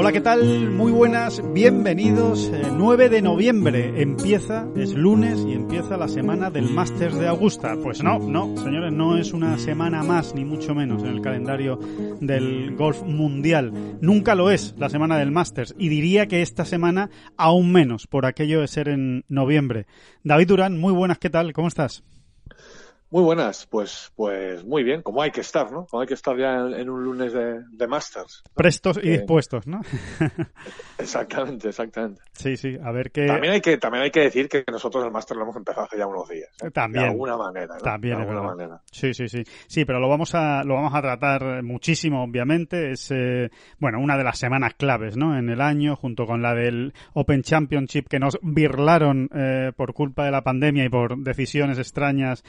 Hola, ¿qué tal? Muy buenas, bienvenidos. Eh, 9 de noviembre empieza, es lunes y empieza la semana del Masters de Augusta. Pues no, no, señores, no es una semana más, ni mucho menos, en el calendario del golf mundial. Nunca lo es la semana del Masters y diría que esta semana aún menos, por aquello de ser en noviembre. David Durán, muy buenas, ¿qué tal? ¿Cómo estás? Muy buenas, pues, pues muy bien, como hay que estar, ¿no? Como hay que estar ya en, en un lunes de, de Masters. Prestos y Eh, dispuestos, ¿no? Exactamente, exactamente. sí, sí, a ver qué... También hay que, también hay que decir que nosotros el Master lo hemos empezado hace ya unos días. ¿eh? También. De alguna manera, ¿no? También, de alguna manera. Sí, sí, sí. Sí, pero lo vamos a, lo vamos a tratar muchísimo, obviamente. Es, eh, bueno, una de las semanas claves, ¿no? En el año, junto con la del Open Championship que nos birlaron eh, por culpa de la pandemia y por decisiones extrañas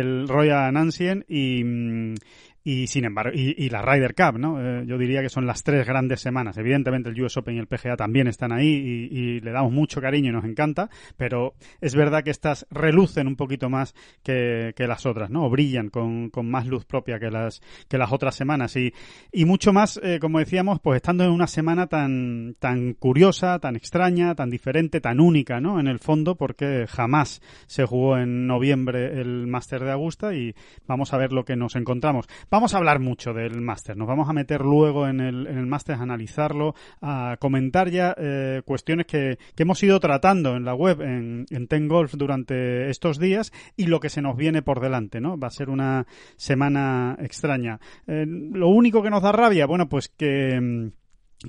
del Royal Ancien y, mm, y sin embargo, y, la Ryder Cup, ¿no? Eh, yo diría que son las tres grandes semanas. Evidentemente el US Open y el PGA también están ahí y, le damos mucho cariño y nos encanta, pero es verdad que estas relucen un poquito más que, que las otras, ¿no? O brillan con, con más luz propia que las, que las otras semanas. Y, y mucho más, eh, como decíamos, pues estando en una semana tan, tan curiosa, tan extraña, tan diferente, tan única, ¿no? En el fondo, porque jamás se jugó en noviembre el Máster de Augusta y vamos a ver lo que nos encontramos. Vamos a hablar mucho del máster, nos vamos a meter luego en el, en máster a analizarlo, a comentar ya eh, cuestiones que, hemos ido tratando en la web, en, en Ten Golf durante estos días y lo que se nos viene por delante, ¿no? Va a ser una semana extraña. Eh, lo único que nos da rabia, bueno, pues que...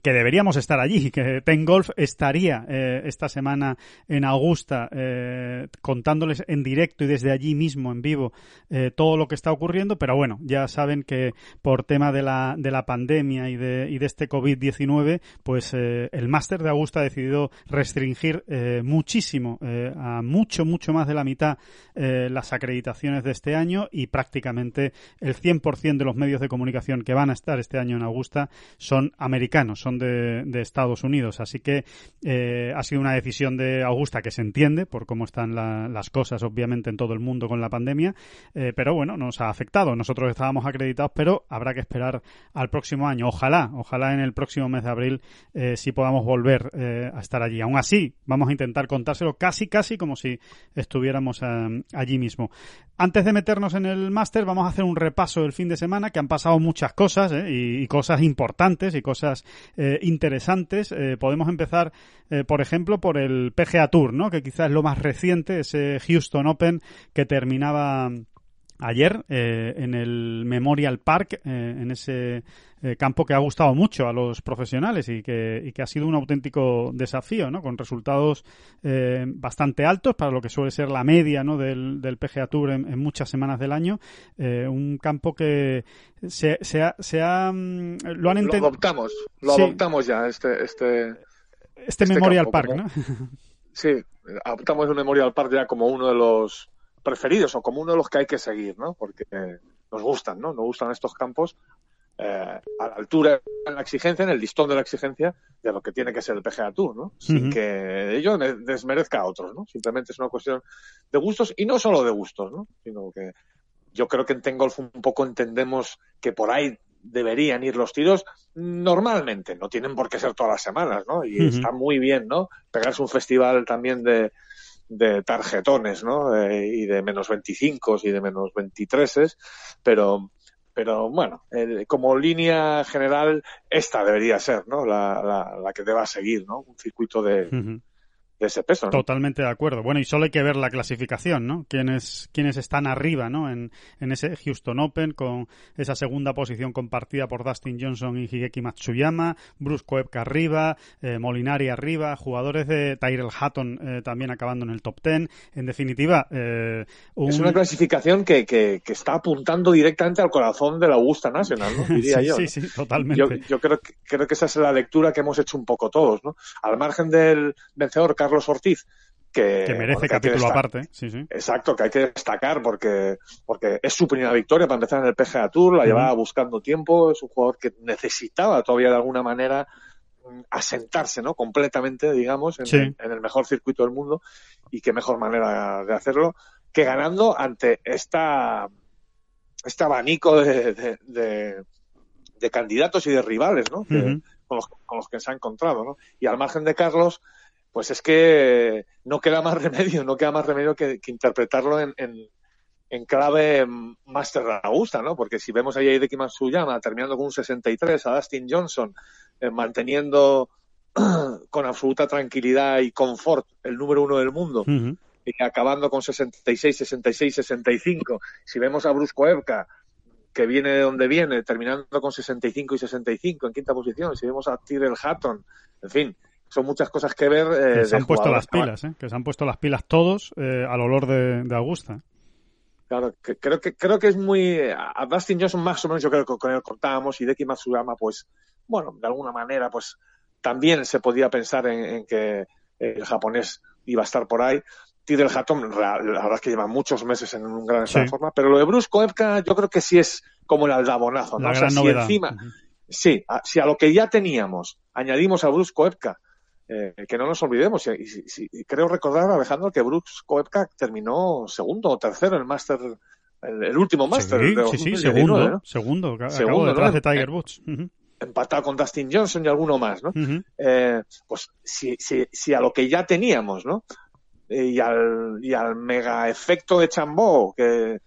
que deberíamos estar allí, que Ten Golf estaría eh, esta semana en Augusta eh, contándoles en directo y desde allí mismo en vivo eh, todo lo que está ocurriendo, pero bueno, ya saben que por tema de la, de la pandemia y de, y de este COVID-19, pues el máster de Augusta ha decidido restringir muchísimo, a mucho, mucho más de la mitad las acreditaciones de este año y prácticamente el 100% de los medios de comunicación que van a estar este año en Augusta son americanos, son de, Estados Unidos. Así que eh, ha sido una decisión de Augusta que se entiende por cómo están la- las cosas, obviamente, en todo el mundo con la pandemia. Eh, pero bueno, nos ha afectado. Nosotros estábamos acreditados, pero habrá que esperar al próximo año. Ojalá, ojalá en el próximo mes de abril eh, sí podamos volver eh, a estar allí. Aún así, vamos a intentar contárselo casi, casi como si estuviéramos eh, allí mismo. Antes de meternos en el máster, vamos a hacer un repaso del fin de semana, que han pasado muchas cosas y cosas importantes y cosas eh, interesantes. Eh, podemos empezar, eh, por ejemplo, por el PGA Tour, ¿no? que quizás es lo más reciente, ese Houston Open que terminaba ayer eh, en el Memorial Park, eh, en ese eh, campo que ha gustado mucho a los profesionales y que, y que ha sido un auténtico desafío, ¿no? Con resultados eh, bastante altos para lo que suele ser la media, ¿no? Del, del PGA Tour en, en muchas semanas del año. Un campo que se, se ha, se ha, mm, lo han Lo entendido. adoptamos, lo Sí. adoptamos ya, este, este, Este, este Memorial campo Park, como- ¿no? sí, adoptamos el Memorial Park ya como uno de los preferidos o como uno de los que hay que seguir, ¿no? Porque eh, nos gustan, ¿no? Nos gustan estos campos eh, a la altura, en la exigencia, en el listón de la exigencia de lo que tiene que ser el PGA Tour, ¿no? Sin que ello desmerezca a otros, ¿no? Simplemente es una cuestión de gustos y no solo de gustos, ¿no? Sino que yo creo que en Ten Golf un poco entendemos que por ahí deberían ir los tiros normalmente, no tienen por qué ser todas las semanas, ¿no? Y está muy bien, ¿no? Pegarse un festival también de, de tarjetones, ¿no? Eh, y de menos 25 y de menos 23, pero pero bueno, eh, como línea general, esta debería ser, ¿no? La, la, la que deba seguir, ¿no? Un circuito de. De ese peso. ¿no? Totalmente de acuerdo. Bueno, y solo hay que ver la clasificación, ¿no? Quienes, quienes están arriba, ¿no? En, en ese Houston Open con esa segunda posición compartida por Dustin Johnson y Higeki Matsuyama, Bruce Koepka arriba, eh, Molinari arriba, jugadores de Tyrell Hatton eh, también acabando en el top ten. En definitiva, eh, un... es una clasificación que, que, que, está apuntando directamente al corazón de la Augusta Nacional, ¿no? Diría sí, yo. Sí, sí, totalmente. Yo, yo creo, que, creo que esa es la lectura que hemos hecho un poco todos, ¿no? Al margen del vencedor Carlos Ortiz, que, que merece capítulo que aparte, sí, sí. Exacto, que hay que destacar porque, porque es su primera victoria para empezar en el PGA Tour, la uh -huh. llevaba buscando tiempo, es un jugador que necesitaba todavía de alguna manera asentarse, ¿no? Completamente, digamos, en, sí. en, en, el mejor circuito del mundo y qué mejor manera de hacerlo que ganando ante esta este abanico de, de, de, de candidatos y de rivales, ¿no? Uh -huh. con, los, con los que se ha encontrado, ¿no? Y al margen de Carlos, pues es que no queda más remedio, no queda más remedio que, que interpretarlo en, en, en, clave Master Augusta, ¿no? Porque si vemos a Hideki Matsuyama terminando con un 63, a Dustin Johnson eh, manteniendo con absoluta tranquilidad y confort el número uno del mundo, uh -huh. y acabando con 66, 66, 65. Si vemos a Bruce Koepka, que viene de donde viene, terminando con 65 y 65 en quinta posición. Si vemos a Tyrell Hatton, en fin, son muchas cosas que ver. Eh, que se han puesto las pilas, ¿eh? que se han puesto las pilas todos eh, al olor de, de Augusta. Claro, que, creo que creo que es muy a Dustin Johnson más o menos yo creo que con él contábamos y Deki Matsuyama pues bueno de alguna manera pues también se podía pensar en, en que el japonés iba a estar por ahí. Tyrell Hatton, la, la verdad es que lleva muchos meses en un gran estado sí. de forma, pero lo de Bruce Koepka yo creo que sí es como el aldabonazo, ¿no? La o sea, gran si novedad. encima, uh -huh. sí, a, si a lo que ya teníamos añadimos a Bruce Koepka, eh, que no nos olvidemos, y, y, y, creo recordar, Alejandro, que Bruce Koepka terminó segundo o tercero en el Máster, el, el, último Máster. Sí, sí, sí, segundo, ¿no? segundo, segundo, detrás ¿no? de Tiger Woods. Uh -huh empatado con Dustin Johnson y alguno más, ¿no? Uh -huh. eh, pues si, si, si, a lo que ya teníamos, ¿no? Y al, y al mega efecto de Chambó, que,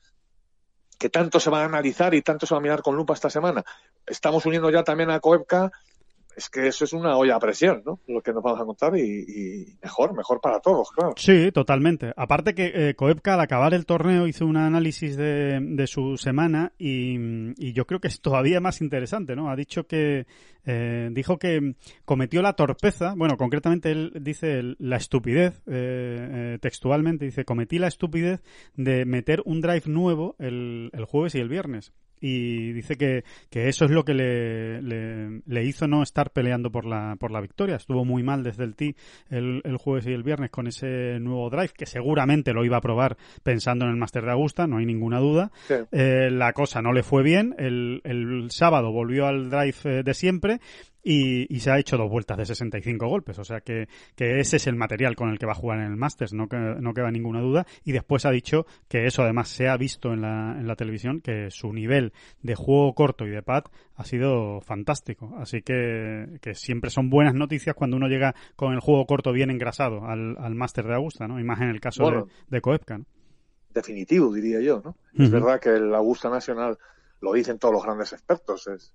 que tanto se va a analizar y tanto se va a mirar con lupa esta semana, estamos uniendo ya también a Koepka, es que eso es una olla a presión, ¿no? Lo que nos vamos a contar y, y mejor, mejor para todos, claro. Sí, totalmente. Aparte que eh, Koepka al acabar el torneo hizo un análisis de, de su semana y, y, yo creo que es todavía más interesante, ¿no? Ha dicho que eh, dijo que cometió la torpeza, bueno, concretamente él dice la estupidez, eh, textualmente dice cometí la estupidez de meter un drive nuevo el, el jueves y el viernes y dice que, que eso es lo que le, le, le, hizo no estar peleando por la, por la victoria. Estuvo muy mal desde el tee el, el, jueves y el viernes con ese nuevo drive, que seguramente lo iba a probar pensando en el Master de Augusta, no hay ninguna duda. Sí. Eh, la cosa no le fue bien. El, el sábado volvió al drive eh, de siempre y, y, se ha hecho dos vueltas de 65 golpes. O sea que, que, ese es el material con el que va a jugar en el Masters, no, que, no queda ninguna duda. Y después ha dicho que eso además se ha visto en la, en la televisión, que su nivel de juego corto y de pad ha sido fantástico. Así que, que siempre son buenas noticias cuando uno llega con el juego corto bien engrasado al, al Master de Augusta, ¿no? Y más en el caso bueno, de, de Koepka, ¿no? Definitivo, diría yo, ¿no? Uh -huh. Es verdad que el Augusta Nacional lo dicen todos los grandes expertos, es,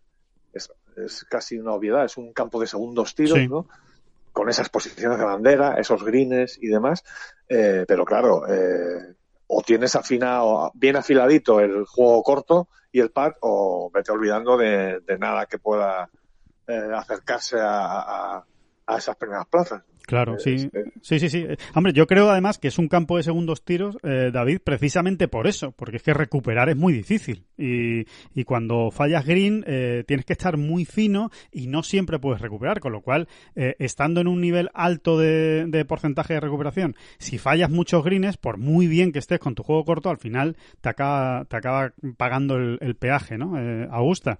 es, es casi una obviedad, es un campo de segundos tiros, sí. ¿no? Con esas posiciones de bandera, esos greens y demás, eh, pero claro, eh, o tienes afinado, bien afiladito el juego corto y el pad, o vete olvidando de, de nada que pueda eh, acercarse a, a, a, esas primeras plazas. Claro, sí. Sí, sí, sí. Hombre, yo creo además que es un campo de segundos tiros, eh, David, precisamente por eso, porque es que recuperar es muy difícil. Y, y cuando fallas green, eh, tienes que estar muy fino y no siempre puedes recuperar, con lo cual, eh, estando en un nivel alto de, de, porcentaje de recuperación, si fallas muchos greens, por muy bien que estés con tu juego corto, al final te acaba, te acaba pagando el, el peaje, ¿no? Eh, Augusta.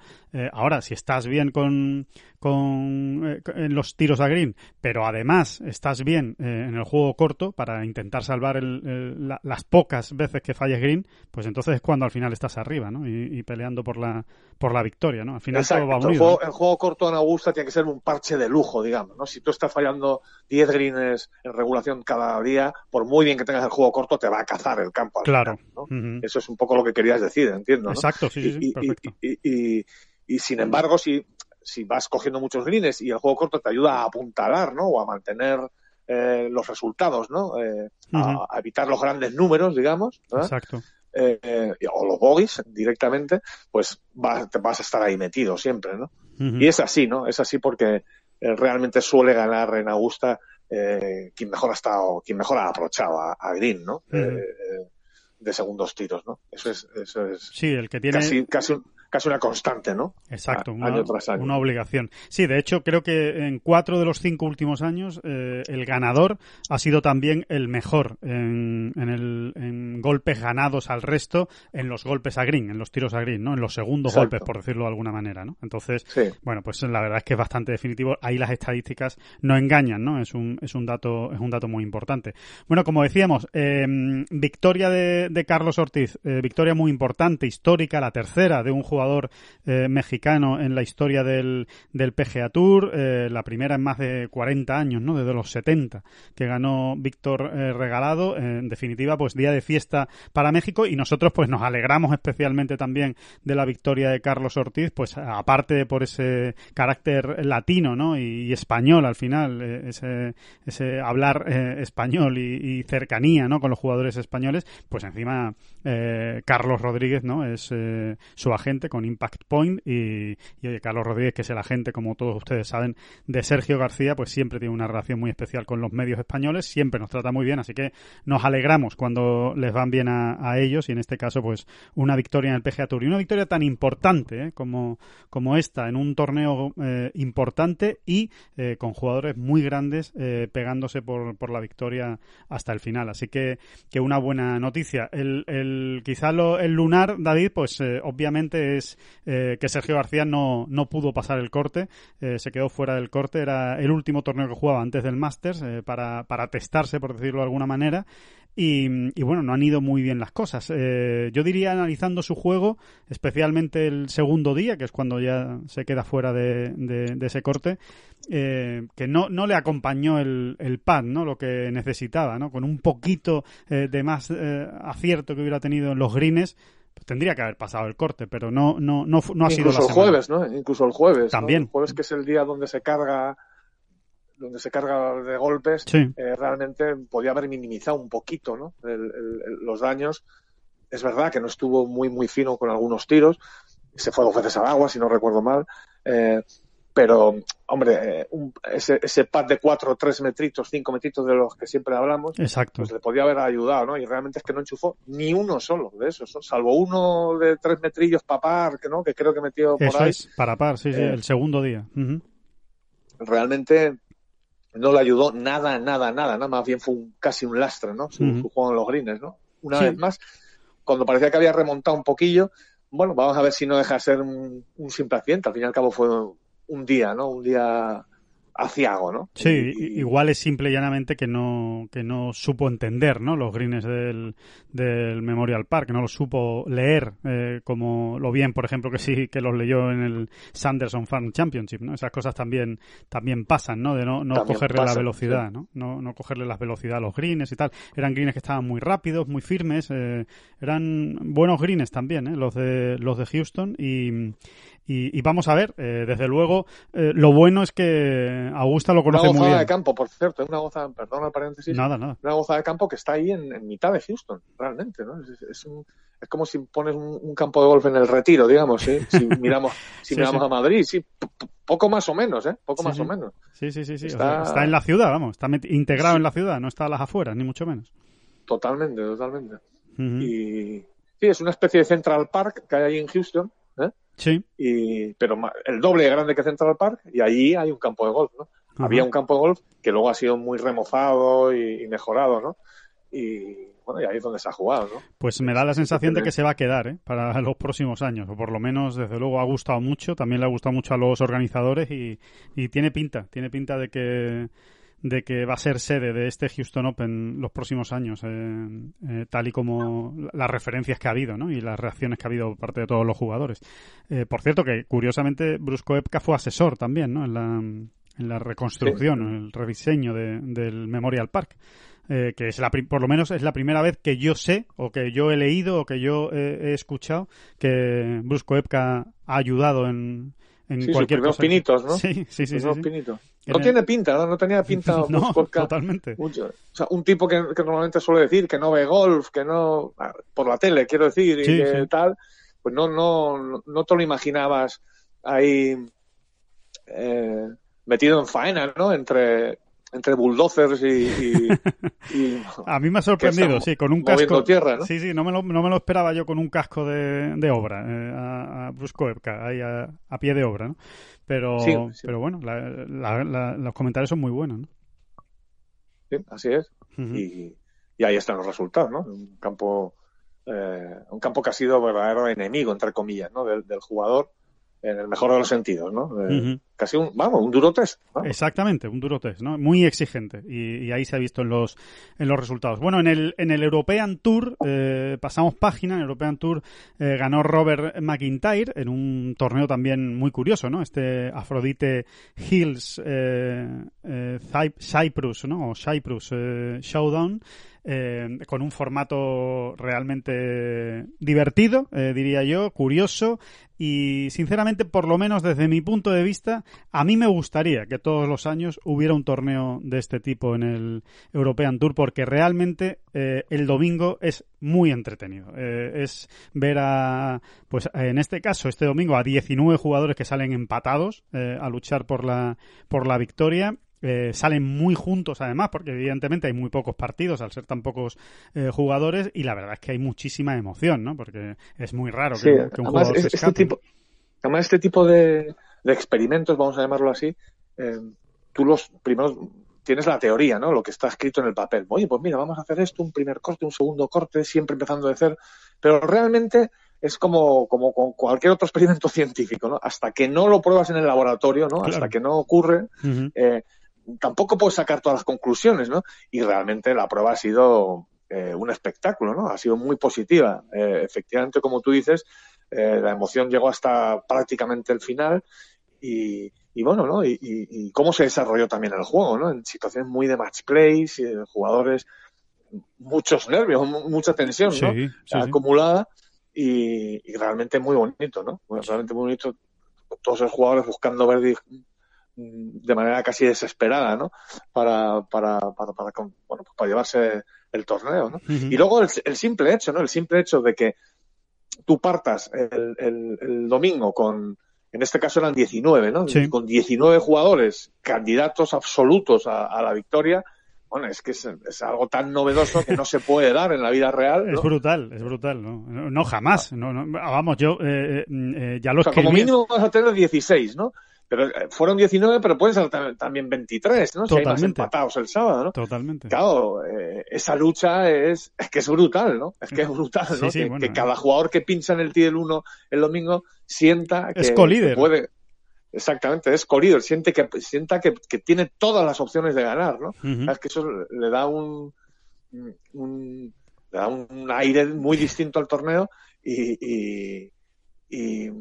ahora, si estás bien con, con los tiros a green, pero además estás bien eh, en el juego corto para intentar salvar el, el, la, las pocas veces que falles green, pues entonces es cuando al final estás arriba, ¿no? Y, y peleando por la por la victoria, ¿no? Al final Exacto. todo va unido. El juego, el juego, corto en Augusta tiene que ser un parche de lujo, digamos, ¿no? Si tú estás fallando 10 greens en regulación cada día, por muy bien que tengas el juego corto, te va a cazar el campo. claro. Final, ¿no? uh -huh. Eso es un poco lo que querías decir, entiendo. ¿no? Exacto, sí, sí, sí y, perfecto. Y, y, sin embargo, si si vas cogiendo muchos greens y el juego corto te ayuda a apuntalar, ¿no? O a mantener eh, los resultados, ¿no? Eh, a, a evitar los grandes números, digamos. ¿verdad? Exacto. eh, eh, o los bogies directamente, pues vas, te vas a estar ahí metido siempre, ¿no? Y es así, ¿no? Es así porque eh, realmente suele ganar en Augusta eh, quien mejor ha estado, quien mejor ha aprovechado a, a Green, ¿no? Eh, de segundos tiros, ¿no? Eso es, eso es Sí, el que tiene... casi, casi, un- casi una constante, ¿no? Exacto, una, año tras año. una obligación. Sí, de hecho, creo que en cuatro de los cinco últimos años eh, el ganador ha sido también el mejor en, en, el, en golpes ganados al resto, en los golpes a green, en los tiros a green, ¿no? En los segundos Exacto. golpes, por decirlo de alguna manera, ¿no? Entonces, Sí. bueno, pues la verdad es que es bastante definitivo. Ahí las estadísticas no engañan, ¿no? Es un, es un dato, es un dato muy importante. Bueno, como decíamos, eh, victoria de, de Carlos Ortiz, eh, victoria muy importante, histórica, la tercera de un jugador eh, mexicano en la historia del, del PGA Tour, eh, la primera en más de 40 años, ¿no? Desde los 70, que ganó Víctor eh, Regalado. En definitiva, pues día de fiesta para México y nosotros pues nos alegramos especialmente también de la victoria de Carlos Ortiz, pues aparte de por ese carácter latino, ¿no? Y, español al final, ese, ese hablar español y, y cercanía, ¿no? Con los jugadores españoles, pues encima Carlos Rodríguez, ¿no? Es su agente con Impact Point y, oye, Carlos Rodríguez, que es el agente, como todos ustedes saben, de Sergio García, pues siempre tiene una relación muy especial con los medios españoles, siempre nos trata muy bien, así que nos alegramos cuando les van bien a, ellos y en este caso, pues una victoria en el PGA Tour y una victoria tan importante ¿eh? como, como esta en un torneo eh, importante y eh, con jugadores muy grandes pegándose por, por la victoria hasta el final. Así que, que una buena noticia. El, el, quizá lo, el lunar, David, pues obviamente eh, que Sergio García no, no pudo pasar el corte, eh, se quedó fuera del corte, era el último torneo que jugaba antes del Masters eh, para, para testarse, por decirlo de alguna manera. Y, bueno, no han ido muy bien las cosas. Yo diría, analizando su juego, especialmente el segundo día, que es cuando ya se queda fuera de, ese corte, que no, no le acompañó el, el pad, ¿no? Lo que necesitaba, ¿no? Con un poquito de más acierto que hubiera tenido en los greens, tendría que haber pasado el corte, pero no, no, no, no ha sido la Incluso el semana. jueves, ¿no? Incluso el jueves. ¿no? También. El jueves que es el día donde se carga donde se carga de golpes, Sí. eh, realmente podía haber minimizado un poquito ¿no? El- el- el- los daños. Es verdad que no estuvo muy, muy fino con algunos tiros. Se fue dos veces al agua, si no recuerdo mal. Eh, pero, hombre, eh, un- ese, ese pad de cuatro, tres metritos, cinco metritos de los que siempre hablamos, Exacto. pues le podía haber ayudado, ¿no? Y realmente es que no enchufó ni uno solo de esos, ¿no? salvo uno de tres metrillos para par, que no, que creo que metió por Eso ahí. es, para par, sí, sí, Eh, el segundo día. Realmente no le ayudó nada, nada, nada, nada, más bien fue un, casi un lastre, ¿no? Su, Ujú. su juego en los greens, ¿no? Una Sí. vez más, cuando parecía que había remontado un poquillo, bueno, vamos a ver si no deja de ser un, un simple accidente. Al fin y al cabo fue un día, ¿no? Un día aciago, ¿no? Sí, Y- igual es simple y llanamente que no, que no supo entender ¿no? los greens del, del Memorial Park, no los supo leer eh, como lo bien, por ejemplo, que sí que los leyó en el Sanderson Farm Championship, ¿no? Esas cosas también, también pasan, ¿no? De no, no También cogerle la velocidad, sí. ¿no? ¿no? No cogerle la velocidad a los greens y tal. Eran greens que estaban muy rápidos, muy firmes, eh, eran buenos greens también, ¿eh? Los de, los de Houston y, y, y vamos a ver, eh, desde luego, eh, lo bueno es que Augusta lo Una conoce muy gozada bien. de campo, por cierto, una gozada, perdón el paréntesis, Nada, nada. una gozada de campo que está ahí en, en mitad de Houston, realmente, ¿no? Es, es un- es como si pones un, un campo de golf en el retiro, digamos, ¿sí? Si miramos, si Sí, miramos sí. a Madrid, sí, poco más o menos, ¿eh? Poco Sí, más sí. o menos. Sí, sí, sí, o Está- sea, está en la ciudad, vamos. Está integrado en la ciudad, no está a las afueras, ni mucho menos. Totalmente, totalmente. Y sí, es una especie de Central Park que hay ahí en Houston, ¿eh? Sí. Y, pero el doble de grande que Central Park, y allí hay un campo de golf, ¿no? Había un campo de golf que luego ha sido muy remozado y, y mejorado, ¿no? Y bueno, y ahí es donde se ha jugado, ¿no? Pues me da la sensación de que se va a quedar ¿eh? para los próximos años, o por lo menos, desde luego, ha gustado mucho. También le ha gustado mucho a los organizadores y, y tiene pinta, tiene pinta de que de que va a ser sede de este Houston Open los próximos años, eh, eh, tal y como las referencias que ha habido, ¿no? Y las reacciones que ha habido por parte de todos los jugadores. Eh, por cierto, que curiosamente Brusco Epka fue asesor también, ¿no? En la, en la reconstrucción, en el rediseño de- del Memorial Park. Eh, que es la por lo menos es la primera vez que yo sé o que yo he leído o que yo he, he escuchado que Brusco Epka ha ayudado en, en Sí, cualquier cosa. pinitos, ¿no? Sí, sí, sí, sí, sí. pinitos. No tiene pinta, ¿no? No tenía pinta. no, totalmente. o sea, un tipo que, normalmente suele decir que no ve golf, que no. por la tele, quiero decir, y que tal. Pues no, no, no te lo imaginabas ahí eh, metido en faena, ¿no? Entre, entre bulldozers y, a mí me ha sorprendido sí con un casco tierra, sí sí no me, lo, no me lo esperaba yo con un casco de, de obra eh, a, a Bruce ahí a, pie de obra ¿no? pero pero bueno los comentarios son muy buenos ¿no? sí así es. Y, y, ahí están los resultados no un campo eh, un campo que ha sido verdadero enemigo entre comillas no del, del jugador en el mejor de los sentidos, ¿no? Eh, casi un, vamos, un duro test. Exactamente, un duro test, ¿no? Muy exigente y, ahí se ha visto en los en los resultados. Bueno, en el en el European Tour eh, pasamos página. En el European Tour eh, ganó Robert McIntyre en un torneo también muy curioso, ¿no? Este Afrodite Hills Cyprus, ¿no? O Cyprus Showdown. Con un formato realmente divertido, diría yo, curioso, y sinceramente, por lo menos desde mi punto de vista, a mí me gustaría que todos los años hubiera un torneo de este tipo en el European Tour porque realmente eh, el domingo es muy entretenido. Eh, es ver a, pues en este caso, este domingo, a 19 jugadores que salen empatados eh, a luchar por la, por la victoria eh, salen muy juntos además, porque evidentemente hay muy pocos partidos al ser tan pocos eh, jugadores y la verdad es que hay muchísima emoción, ¿no? Porque es muy raro que, un jugador se este tipo, además, este tipo de, experimentos, vamos a llamarlo así, eh, tú los primeros tienes la teoría, ¿no? Lo que está escrito en el papel. Oye, pues mira, vamos a hacer esto, un primer corte, un segundo corte, siempre empezando de cero. Pero realmente es como, como con cualquier otro experimento científico, ¿no? Hasta que no lo pruebas en el laboratorio, ¿no? Hasta que no ocurre, tampoco puedo sacar todas las conclusiones, ¿no? Y realmente la prueba ha sido eh, un espectáculo, ¿no? Ha sido muy positiva. Eh, efectivamente, como tú dices, eh, la emoción llegó hasta prácticamente el final y, bueno, ¿no? Y, cómo se desarrolló también el juego, ¿no? En situaciones muy de match play, jugadores, muchos nervios, mucha tensión, ¿no? Acumulada y, realmente muy bonito, ¿no? realmente muy bonito. Todos los jugadores buscando ver de manera casi desesperada, ¿no? Para, para, para, para, bueno, pues para llevarse el torneo, ¿no? Y luego el, simple hecho, ¿no? El simple hecho de que tú partas el, el, domingo con, en este caso eran 19, ¿no? Con 19 jugadores, candidatos absolutos a, la victoria, bueno, es que es, algo tan novedoso que no se puede dar en la vida real. Es brutal, es brutal, ¿no? No, jamás. No, vamos, yo eh, eh, eh ya lo o Como mínimo vas a tener 16, ¿no? Pero eh, fueron 19, pero pueden ser también 23, ¿no? Si hay más empatados el sábado, ¿no? Totalmente. Claro, eh, esa lucha es, es que es brutal, ¿no? Es que es brutal, ¿no? que, cada jugador que pincha en el tee del 1 el domingo sienta que, es puede. Exactamente, es co-líder, siente que, sienta que, que, tiene todas las opciones de ganar, ¿no? Es que eso le da un, un, le da un aire muy distinto al torneo y, y, y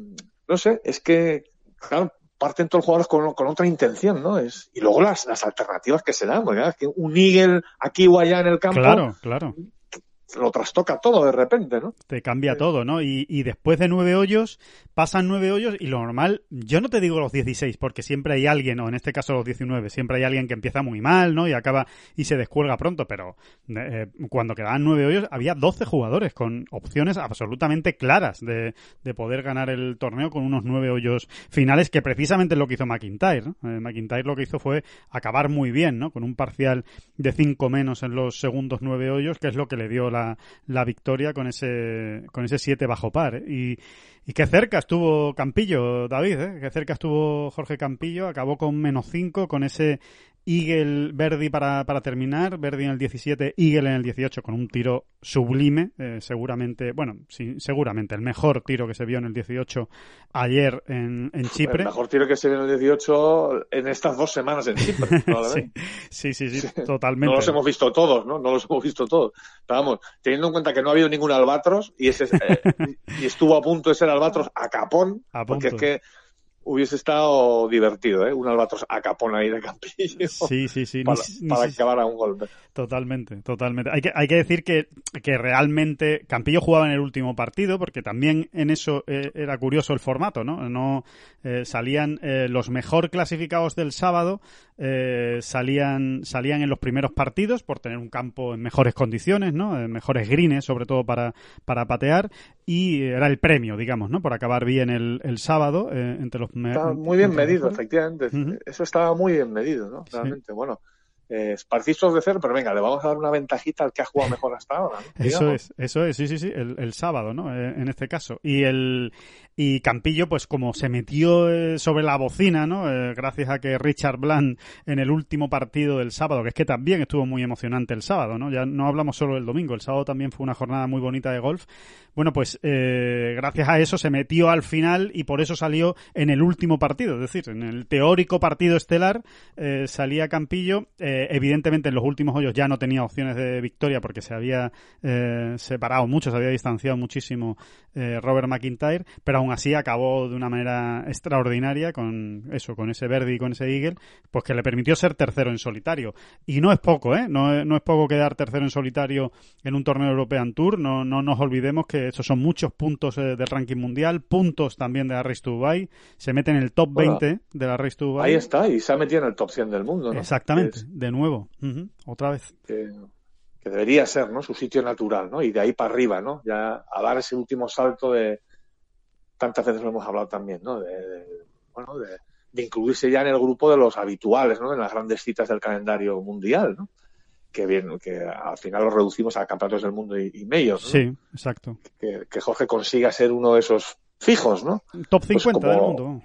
no sé, es que, claro, parten todos los jugadores con, con, otra intención, ¿no? Es, y luego las, las alternativas que se dan, porque que un Eagle aquí o allá en el campo. Claro, claro lo trastoca todo de repente, ¿no? Te cambia todo, ¿no? Y, y, después de nueve hoyos, pasan nueve hoyos y lo normal, yo no te digo los 16, porque siempre hay alguien, o en este caso los 19, siempre hay alguien que empieza muy mal, ¿no? Y acaba y se descuelga pronto, pero eh, cuando quedaban nueve hoyos había 12 jugadores con opciones absolutamente claras de, de, poder ganar el torneo con unos nueve hoyos finales, que precisamente es lo que hizo McIntyre, ¿no? Eh, McIntyre lo que hizo fue acabar muy bien, ¿no? Con un parcial de cinco menos en los segundos nueve hoyos, que es lo que le dio la la, victoria con ese con ese 7 bajo par. ¿eh? Y, y qué cerca estuvo Campillo, David, ¿eh? qué cerca estuvo Jorge Campillo, acabó con menos 5, con ese Eagle Verdi para, para terminar, Verdi en el 17, Eagle en el 18 con un tiro sublime, eh, seguramente, bueno, sí, seguramente el mejor tiro que se vio en el 18 ayer en, en Chipre. El mejor tiro que se vio en el 18 en estas dos semanas en Chipre, sí, sí, sí, totalmente. No los hemos visto todos, ¿no? No los hemos visto todos. Pero vamos, teniendo en cuenta que no ha habido ningún albatros y, ese, eh, y estuvo a punto de ser albatros a capón, porque es que hubiese estado divertido, ¿eh? Un albatros a capón ahí de Campillo. Sí, sí, sí. Para, acabar a un golpe. Totalmente, totalmente. Hay que, hay que decir que, que realmente Campillo jugaba en el último partido, porque también en eso eh, era curioso el formato, ¿no? No eh, salían eh, los mejor clasificados del sábado eh, salían, salían en los primeros partidos por tener un campo en mejores condiciones, ¿no? En mejores greens, sobre todo para, para patear, y era el premio, digamos, ¿no? Por acabar bien el, el sábado eh, entre los... Estaba muy bien medido, efectivamente. Eso estaba muy bien medido, ¿no? Realmente, bueno eh, de cero, pero venga, le vamos a dar una ventajita al que ha jugado mejor hasta ahora. Eso es, eso es, sí, sí, sí, el, sábado, ¿no? Eh, en este caso. Y el y Campillo, pues como se metió eh, sobre la bocina, ¿no? Eh, gracias a que Richard Bland en el último partido del sábado, que es que también estuvo muy emocionante el sábado, ¿no? Ya no hablamos solo del domingo, el sábado también fue una jornada muy bonita de golf. Bueno, pues gracias a eso se metió al final y por eso salió en el último partido, es decir, en el teórico partido estelar salía Campillo. Eh, evidentemente en los últimos hoyos ya no tenía opciones de victoria porque se había eh, separado mucho, se había distanciado muchísimo eh, Robert McIntyre, pero aún así acabó de una manera extraordinaria con eso, con ese verde y con ese eagle, pues que le permitió ser tercero en solitario. Y no es poco, ¿eh? No, no es poco quedar tercero en solitario en un torneo European Tour, no, no nos olvidemos que esos son muchos puntos eh, del ranking mundial, puntos también de la Race to Dubai, se mete en el top 20 de la Race to Dubai. Ahí está, y se ha metido en el top 100 del mundo, ¿no? Exactamente, de nuevo, otra vez. Que, debería ser, ¿no? Su sitio natural, ¿no? Y de ahí para arriba, ¿no? Ya a dar ese último salto de tantas veces lo hemos hablado también, ¿no? De, bueno, de, incluirse ya en el grupo de los habituales, ¿no? En las grandes citas del calendario mundial, ¿no? Que bien, que al final lo reducimos a campeonatos del mundo y, medios, ¿no? Sí, exacto. Que, Jorge consiga ser uno de esos fijos, ¿no? Top 50 pues del mundo.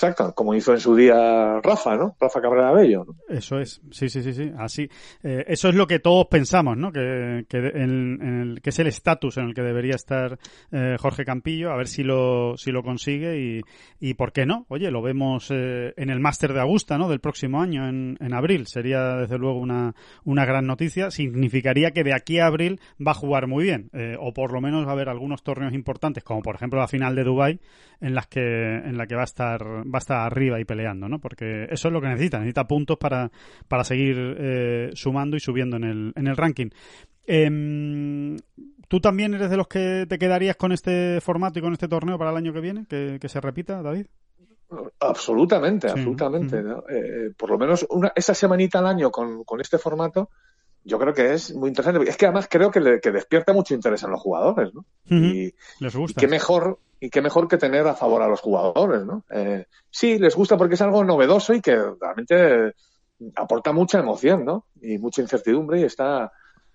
Exacto, como hizo en su día Rafa, ¿no? Rafa Cabrera Bello. ¿no? Eso es, sí, sí, sí, sí, así. Eh, eso es lo que todos pensamos, ¿no? Que, que, en, el, que es el estatus en el que debería estar eh, Jorge Campillo, a ver si lo, si lo consigue y, y por qué no. Oye, lo vemos eh, en el Máster de Augusta, ¿no? Del próximo año, en, en abril. Sería, desde luego, una, una gran noticia. Significaría que de aquí a abril va a jugar muy bien, o por lo menos va a haber algunos torneos importantes, como por ejemplo la final de Dubai en las que, en la que va a estar va a estar arriba y peleando, ¿no? Porque eso es lo que necesita, necesita puntos para, para seguir eh, sumando y subiendo en el, en el ranking. Em, ¿Tú también eres de los que te quedarías con este formato y con este torneo para el año que viene? ¿Que, se repita, David? Absolutamente, absolutamente. Eh, por lo menos una, esa semanita al año con, con, este formato, yo creo que es muy interesante. Es que además creo que, le, que despierta mucho interés en los jugadores, ¿no? y, Les gusta. Y qué mejor, y qué mejor que tener a favor a los jugadores, ¿no? Eh, sí, les gusta porque es algo novedoso y que realmente aporta mucha emoción, ¿no? Y mucha incertidumbre y está,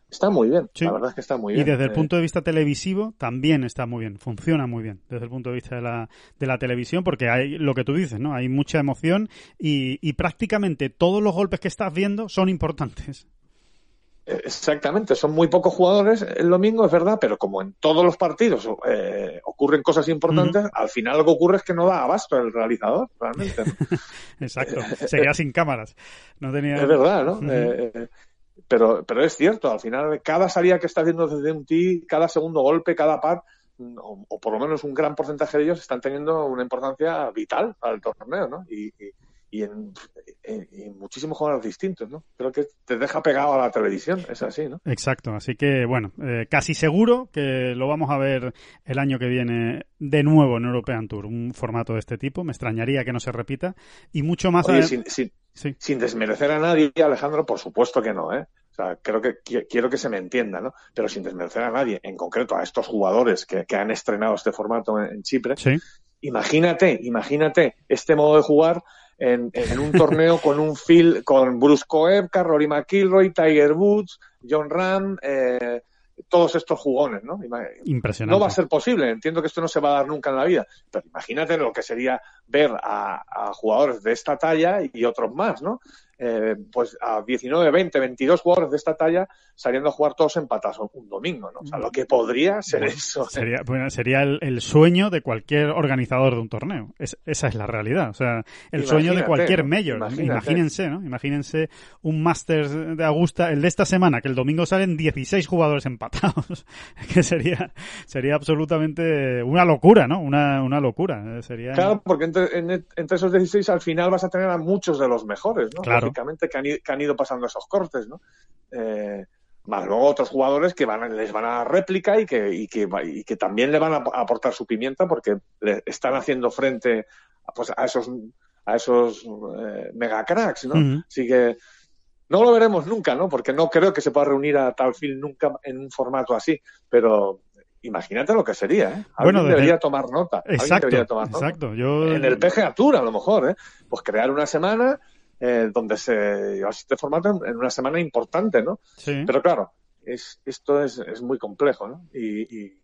está muy bien. La verdad es que está muy bien. Y desde el eh, punto de vista televisivo también está muy bien, funciona muy bien desde el punto de vista de la, de la televisión porque hay lo que tú dices, ¿no? Hay mucha emoción y, y prácticamente todos los golpes que estás viendo son importantes. Exactamente, son muy pocos jugadores el domingo, es verdad, pero como en todos los partidos eh, ocurren cosas importantes, al final lo que ocurre es que no da abasto el realizador, realmente. Exacto, se queda sin cámaras. No tenía... Es verdad, ¿no? Eh, eh, pero, pero es cierto, al final cada salida que está haciendo desde un tee, cada segundo golpe, cada par, o, por lo menos un gran porcentaje de ellos están teniendo una importancia vital el torneo, ¿no? y y en, muchísimos jugadores distintos, ¿no? Creo que te deja pegado a la televisión, es así, ¿no? Exacto, así que bueno, eh, casi seguro que lo vamos a ver el año que viene de nuevo en European Tour, un formato de este tipo, me extrañaría que no se repita y mucho más... sin, sin, desmerecer a nadie, Alejandro, por supuesto que no, ¿eh? O sea, creo que quiero que se me entienda, ¿no? Pero sin desmerecer a nadie, en concreto a estos jugadores que, han estrenado este formato en, Chipre. Imagínate, imagínate este modo de jugar en, en un torneo con un Phil, con Bruce Koepka, Rory McIlroy, Tiger Woods, John Ram, eh, todos estos jugones, ¿no? Impresionante. No va a ser posible, entiendo que esto no se va a dar nunca en la vida, pero imagínate lo que sería ver a, a jugadores de esta talla y otros más, ¿no? Eh, pues a 19, 20, 22 jugadores de esta talla saliendo a jugar todos empatados un domingo, ¿no? O sea, lo que podría ser eso. Sería, sería el, sueño de cualquier organizador de un torneo. esa es la realidad. O sea, el sueño de cualquier mayor. Imagínense, ¿no? Imagínense un Masters de Augusta, el de esta semana, que el domingo salen 16 jugadores empatados. que sería, sería absolutamente una locura, ¿no? Una, una locura. Sería... Claro, porque entre, entre esos 16 al final vas a tener a muchos de los mejores, ¿no? Claro que han, ido, pasando esos cortes, ¿no? Eh, más luego otros jugadores que van, les van a dar réplica y que, y que, y que también le van a aportar su pimienta porque le están haciendo frente pues, a esos a esos eh, mega cracks, ¿no? Así que no lo veremos nunca, ¿no? Porque no creo que se pueda reunir a tal film nunca en un formato así, pero imagínate lo que sería, ¿eh? Alguien bueno, debería tomar nota. Exacto, debería tomar nota. exacto. Yo... En el PGA Tour, a lo mejor, ¿eh? Pues crear una semana eh, donde se llevase este formato en, una semana importante, ¿no? Sí. Pero claro, es, esto es, es muy complejo, ¿no? y,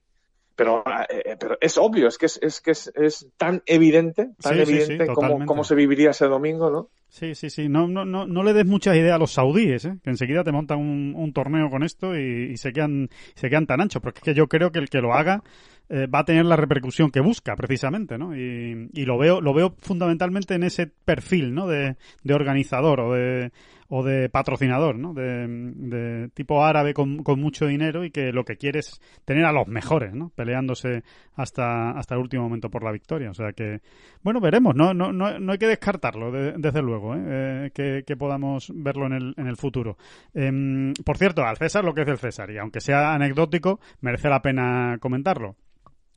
pero, eh, pero es obvio, es que es, es que es, es tan evidente, tan evidente cómo, se viviría ese domingo, ¿no? Sí, sí, sí. No, no, no, no le des muchas ideas a los saudíes, ¿eh? que enseguida te montan un, un torneo con esto y, se quedan se quedan tan anchos. Porque es que yo creo que el que lo haga eh, va a tener la repercusión que busca, precisamente, ¿no? Y, y, lo veo lo veo fundamentalmente en ese perfil, ¿no? De, de organizador o de o de patrocinador, ¿no? De, tipo árabe con, con, mucho dinero y que lo que quiere es tener a los mejores, ¿no? Peleándose hasta, hasta el último momento por la victoria. O sea que, bueno, veremos, no, no, no, no hay que descartarlo, desde luego, ¿eh? eh que, que, podamos verlo en el, en el futuro. Em, por cierto, al César lo que es el César, y aunque sea anecdótico, merece la pena comentarlo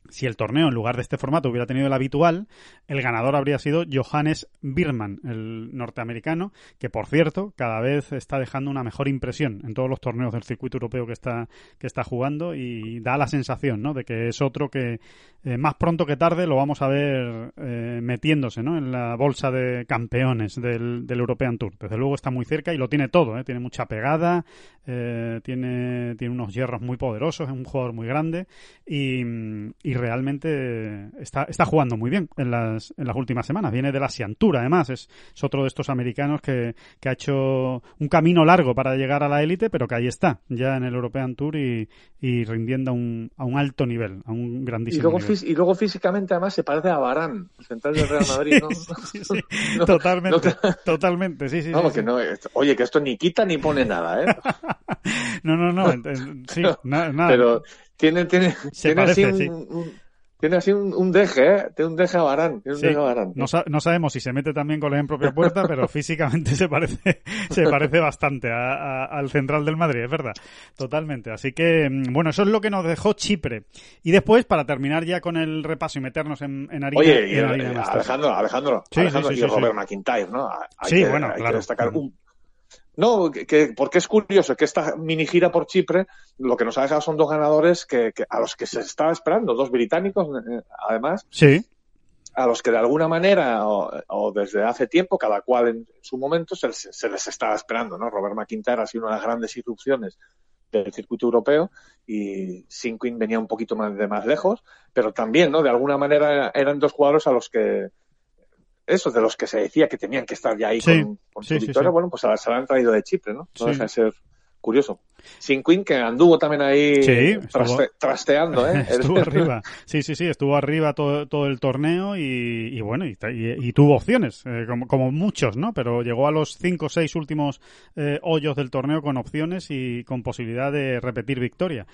si el torneo en lugar de este formato hubiera tenido el habitual, el ganador habría sido Johannes Birman, el norteamericano, que por cierto cada vez está dejando una mejor impresión en todos los torneos del circuito europeo que está, que está jugando y da la sensación ¿no? de que es otro que eh, más pronto que tarde lo vamos a ver eh, metiéndose ¿no? en la bolsa de campeones del, del, European Tour. Desde luego está muy cerca y lo tiene todo, ¿eh? tiene mucha pegada, tiene, tiene unos hierros muy poderosos, es un jugador muy grande y, y realmente está, está jugando muy bien en las, en las últimas semanas. Viene de la Siantura, además, es, es otro de estos americanos que, que, ha hecho un camino largo para llegar a la élite, pero que ahí está, ya en el European Tour y, y rindiendo a un, a un alto nivel, a un grandísimo y luego nivel. Y luego físicamente, además, se parece a Barán, el central del Real Madrid, ¿no? sí, sí, totalmente, totalmente, sí, sí. que no, oye, que esto ni quita ni pone nada, ¿eh? no, no, no, sí, nada. Pero tiene, tiene, tiene así un, tiene así un, deje, ¿eh? Tiene un deje a Barán. Tiene un deje a Barán. No, no, sabemos si se mete también con en propia puerta, pero físicamente se parece, se parece bastante a, al central del Madrid, es verdad. Totalmente. Así que, mm, bueno, eso es lo que nos dejó Chipre. Y después, para terminar ya con el repaso y meternos en, en harina. Oye, y, Alejandro, Alejandro, sí, Alejandro y Robert McIntyre, ¿no? Hay sí, bueno, claro. que destacar un, no, que, porque es curioso que esta mini gira por Chipre lo que nos ha dejado son dos ganadores que, a los que se estaba esperando, dos británicos eh, además. Sí. A los que de alguna manera o, desde hace tiempo, cada cual en su momento, se les, estaba esperando, ¿no? Robert McIntyre ha sido una de las grandes irrupciones del circuito europeo y Sinquin venía un poquito más de más lejos, pero también, ¿no? De alguna manera eran dos jugadores a los que esos de los que se decía que tenían que estar ya ahí con, su victoria, bueno, pues se la han traído de Chipre, ¿no? No deja de ser curioso. Sin que anduvo también ahí trasteando, ¿eh? estuvo arriba. Sí, sí, sí, estuvo arriba todo, todo el torneo y, bueno, y, tuvo opciones, eh, como, como, muchos, ¿no? Pero llegó a los cinco o seis últimos eh, hoyos del torneo con opciones y con posibilidad de repetir victoria.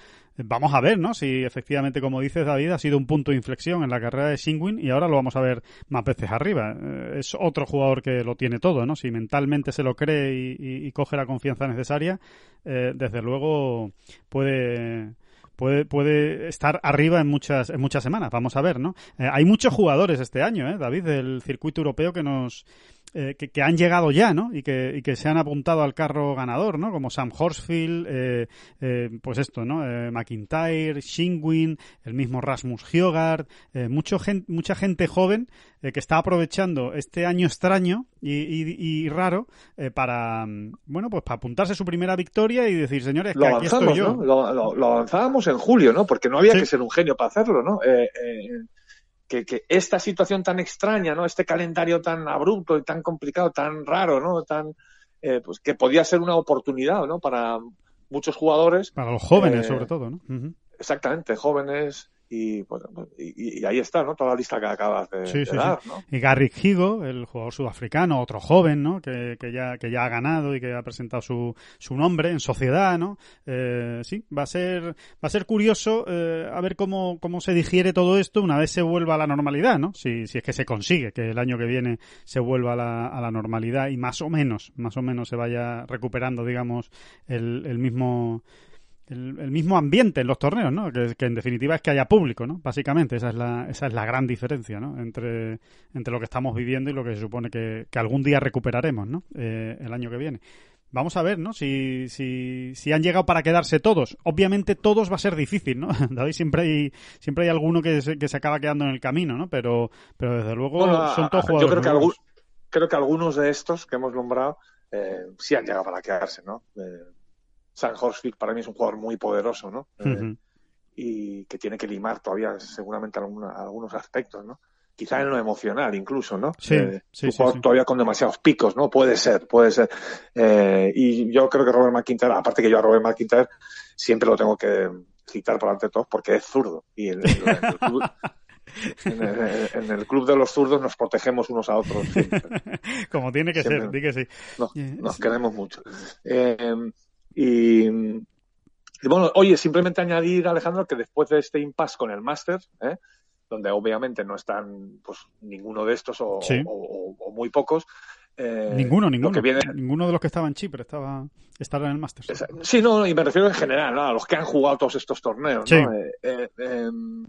Vamos a ver, ¿no? Si efectivamente, como dices David, ha sido un punto de inflexión en la carrera de Singwin y ahora lo vamos a ver más veces arriba. Eh, es otro jugador que lo tiene todo, ¿no? Si mentalmente se lo cree y, coge la confianza necesaria, desde luego puede puede, puede estar arriba en muchas, en muchas semanas. Vamos a ver, ¿no? Eh, hay muchos jugadores este año, ¿eh, David, del circuito europeo que nos, eh, que, han llegado ya, ¿no? Y que, y que se han apuntado al carro ganador, ¿no? Como Sam Horsfield, eh, eh, pues esto, ¿no? McIntyre, Shingwin, el mismo Rasmus Hjogard, mucho mucha gente joven que está aprovechando este año extraño y, y, raro para, bueno, pues para apuntarse su primera victoria y decir, señores, que aquí estoy yo. ¿no? Lo, avanzábamos en julio, ¿no? Porque no había que ser un genio para hacerlo, ¿no? Que, esta situación tan extraña, ¿no? Este calendario tan abrupto y tan complicado, tan raro, ¿no? Tan, eh, pues que podía ser una oportunidad, ¿no? Para muchos jugadores. Para los jóvenes, eh, sobre todo, ¿no? Exactamente, jóvenes y, pues, y, ahí está, ¿no? Toda la lista que acabas de, dar, ¿no? Y Garrick Higo, el jugador sudafricano, otro joven, ¿no? Que, que, ya, que ya ha ganado y que ha presentado su, su nombre en sociedad, ¿no? Eh, sí, va a ser, va a ser curioso eh, a ver cómo, cómo se digiere todo esto una vez se vuelva a la normalidad, ¿no? Si, si es que se consigue que el año que viene se vuelva a la, a la normalidad y más o menos, más o menos se vaya recuperando, digamos, el, el mismo el, mismo ambiente en los torneos, ¿no? Que, en definitiva es que haya público, ¿no? Básicamente, esa es la, esa es la gran diferencia, ¿no? Entre, entre lo que estamos viviendo y lo que se supone que, que algún día recuperaremos, ¿no? Eh, el año que viene. Vamos a ver, ¿no? Si, si, si han llegado para quedarse todos. Obviamente todos va a ser difícil, ¿no? David, siempre hay, siempre hay alguno que se, que se acaba quedando en el camino, ¿no? Pero, pero desde luego son todos jugadores. Yo creo que, creo que algunos de estos que hemos nombrado eh, sí han llegado para quedarse, ¿no? Eh, San Horsfield para mí es un jugador muy poderoso, ¿no? Eh, y que tiene que limar todavía seguramente algunos aspectos, ¿no? Quizá en lo emocional incluso, ¿no? Sí, eh, un jugador todavía con demasiados picos, ¿no? Puede ser, puede ser. Eh, y yo creo que Robert McIntyre, aparte que yo a Robert McIntyre siempre lo tengo que citar por ante todos porque es zurdo. Y en, el, club, de los zurdos nos protegemos unos a otros. Como tiene que ser, di que sí. nos queremos mucho. Y, bueno, oye, simplemente añadir, Alejandro, que después de este impasse con el Master, ¿eh? donde obviamente no están pues ninguno de estos o, muy pocos. Eh, ninguno, ninguno. Ninguno de los que estaban en Chipre estaba, estaba en el Master. Sí, no, y me refiero en general, a los que han jugado todos estos torneos. ¿no? Eh, em,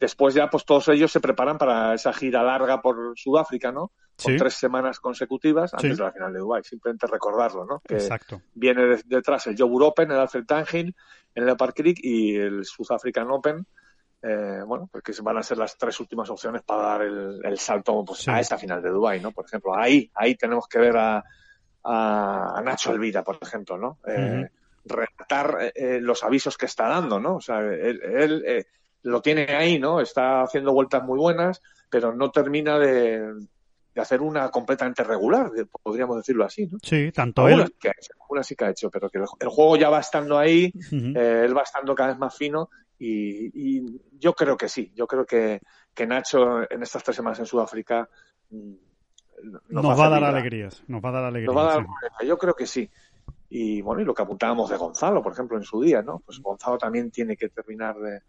después ya pues todos ellos se preparan para esa gira larga por Sudáfrica, ¿no? Con tres semanas consecutivas antes de la final de Dubai. Simplemente recordarlo, ¿no? Que Exacto. Viene detrás el Jobur Open, el Alfred Tangil, el Leopard Creek y el South African Open. Eh, bueno, porque van a ser las tres últimas opciones para dar el, salto pues, a esa final de Dubai, ¿no? Por ejemplo, ahí, ahí tenemos que ver a, a, Nacho Elvira, por ejemplo, ¿no? Eh, eh, los avisos que está dando, ¿no? O sea, él, él eh, lo tiene ahí, ¿no? Está haciendo vueltas muy buenas, pero no termina de, hacer una completamente regular, podríamos decirlo así, ¿no? Sí, tanto él. una sí que ha hecho, pero que el, juego ya va estando ahí, eh, él va estando cada vez más fino y, yo creo que sí, yo creo que, que Nacho en estas tres semanas en Sudáfrica mm, nos, va, a dar alegrías, nos va a dar alegrías. va a dar, Yo creo que sí. Y bueno, y lo que apuntábamos de Gonzalo, por ejemplo, en su día, ¿no? Pues Gonzalo también tiene que terminar de,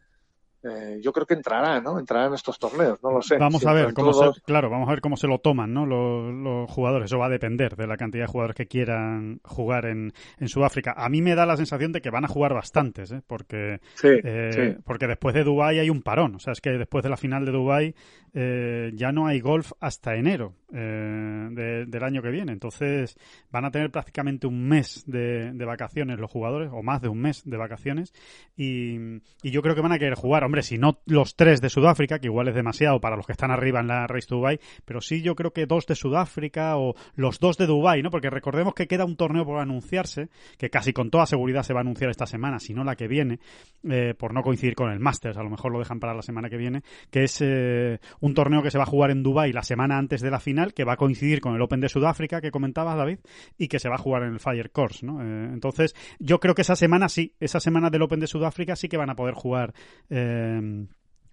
eh, yo creo que entrará, ¿no? Entrará en estos torneos, no lo sé. Vamos a ver cómo se, claro, vamos a ver cómo se lo toman, ¿no? Los, jugadores. Eso va a depender de la cantidad de jugadores que quieran jugar en, en Sudáfrica. A mí me da la sensación de que van a jugar bastantes, ¿eh? Porque, eh, porque después de Dubai hay un parón. O sea, es que después de la final de Dubai eh, ya no hay golf hasta enero eh, del año que viene. Entonces van a tener prácticamente un mes de, de, vacaciones los jugadores, o más de un mes de vacaciones. Y, y yo creo que van a querer jugar hombre, si no los tres de Sudáfrica, que igual es demasiado para los que están arriba en la Race to Dubai, pero sí yo creo que dos de Sudáfrica o los dos de Dubai, ¿no? Porque recordemos que queda un torneo por anunciarse, que casi con toda seguridad se va a anunciar esta semana, si no la que viene, eh, por no coincidir con el Masters, a lo mejor lo dejan para la semana que viene, que es eh, un torneo que se va a jugar en Dubai la semana antes de la final, que va a coincidir con el Open de Sudáfrica que comentabas, David, y que se va a jugar en el Fire Course, ¿no? Eh, entonces, yo creo que esa semana sí, esa semana del Open de Sudáfrica sí que van a poder jugar eh,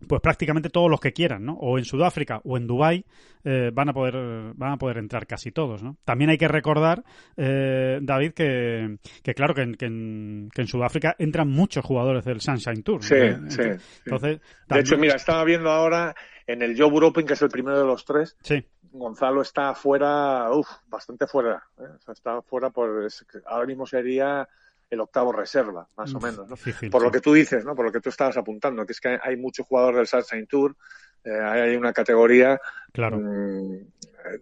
pues prácticamente todos los que quieran, ¿no? O en Sudáfrica o en Dubái eh, van a poder van a poder entrar casi todos, ¿no? También hay que recordar, eh, David, que, que claro que en, que, en, Sudáfrica entran muchos jugadores del Sunshine Tour. Sí, sí. Entonces, de hecho, mira, estaba viendo ahora en el Joe Open, que es el primero de los tres. Sí. Gonzalo está fuera, uff, bastante fuera. está fuera por, ahora mismo sería el octavo reserva, más o menos, ¿no? por lo que tú dices, ¿no? Por lo que tú estabas apuntando, que es que hay muchos jugadores del Sunshine Tour, eh, hay una categoría claro. Mm, eh,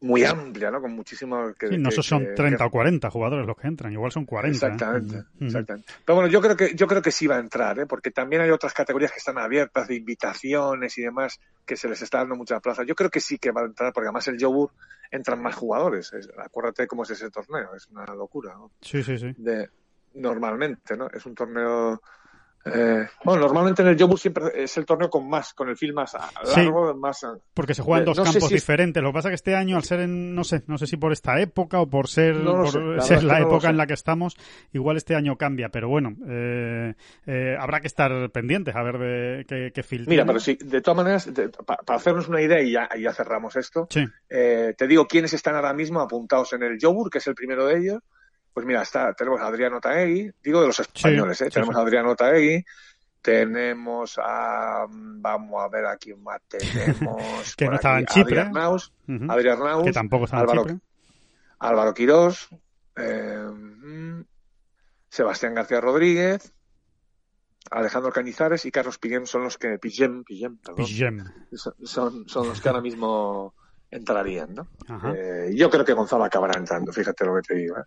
muy amplia, ¿no? Con muchísimos... Que, sí, no son 30 o 40 jugadores los que entran, igual son 40. ¿eh? Exactamente, exactamente. Pero bueno, yo creo que yo creo que sí va a entrar, ¿eh? Porque también hay otras categorías que están abiertas de invitaciones y demás que se les está dando mucha plaza. Yo creo que sí que va a entrar, porque además el Jobur entran más jugadores. acuérdate cómo es ese torneo, es una locura, ¿no? Sí, sí, sí. De, normalmente, ¿no? Es un torneo eh, bueno, normalmente en el Jobu siempre es el torneo con más, con el film más largo, más. Porque se juegan dos campos diferentes. Lo que pasa es que este año, al ser en, no sé, no sé si por esta época o por ser, la, época en la que estamos, igual este año cambia. Pero bueno, eh, eh, habrá que estar pendientes a ver de qué, qué Mira, pero sí, de todas maneras, para hacernos una idea y ya, ya cerramos esto, te digo quiénes están ahora mismo apuntados en el Jobur, que es el primero de ellos. Pues mira, está, tenemos a Adriano Taegui, digo de los españoles, ¿eh? tenemos a Adriano Taegui, tenemos a, vamos a ver a quién más tenemos. que no estaba en Chipre. Adrián Naus, Adrián Naus, que tampoco estaba Álvaro, en Chipre. Álvaro Quirós, eh, Sebastián García Rodríguez, Alejandro Cañizares y Carlos Piguem son los que Piguem, Piguem, Son, son, los que ahora mismo entrarían, ¿no? Eh, yo creo que Gonzalo acabará entrando, fíjate lo que te digo. ¿eh?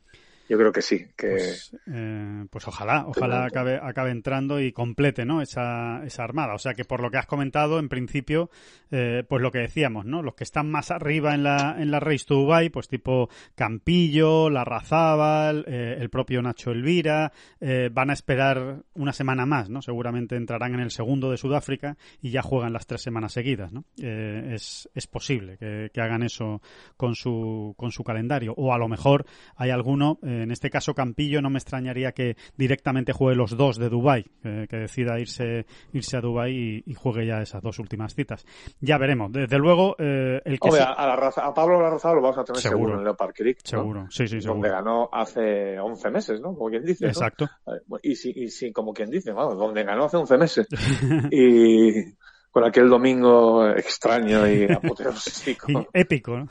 Yo creo que sí. Que... Pues, eh, pues ojalá, ojalá acabe, acabe entrando y complete ¿no? esa, esa armada. O sea que por lo que has comentado, en principio, eh, pues lo que decíamos, ¿no? Los que están más arriba en la, en la Race to Dubai, pues tipo Campillo, Larrazábal, eh, el propio Nacho Elvira, eh, van a esperar una semana más, ¿no? Seguramente entrarán en el segundo de Sudáfrica y ya juegan las tres semanas seguidas, ¿no? Es, es posible que, que, hagan eso con su, con su calendario. O a lo mejor hay alguno en este caso Campillo no me extrañaría que directamente juegue los dos de Dubai, que decida irse irse a Dubai y, juegue ya esas dos últimas citas. Ya veremos. Desde luego eh, el que a, a, Pablo Larrazado lo vamos a tener seguro, en Leopard Creek, seguro, sí, sí, seguro. Donde ganó hace 11 meses, ¿no? Como quien dice. Exacto. Y sí, y sí, como quien dice, vamos, donde ganó hace 11 meses. y con aquel domingo extraño y apoteósico. y épico, ¿no?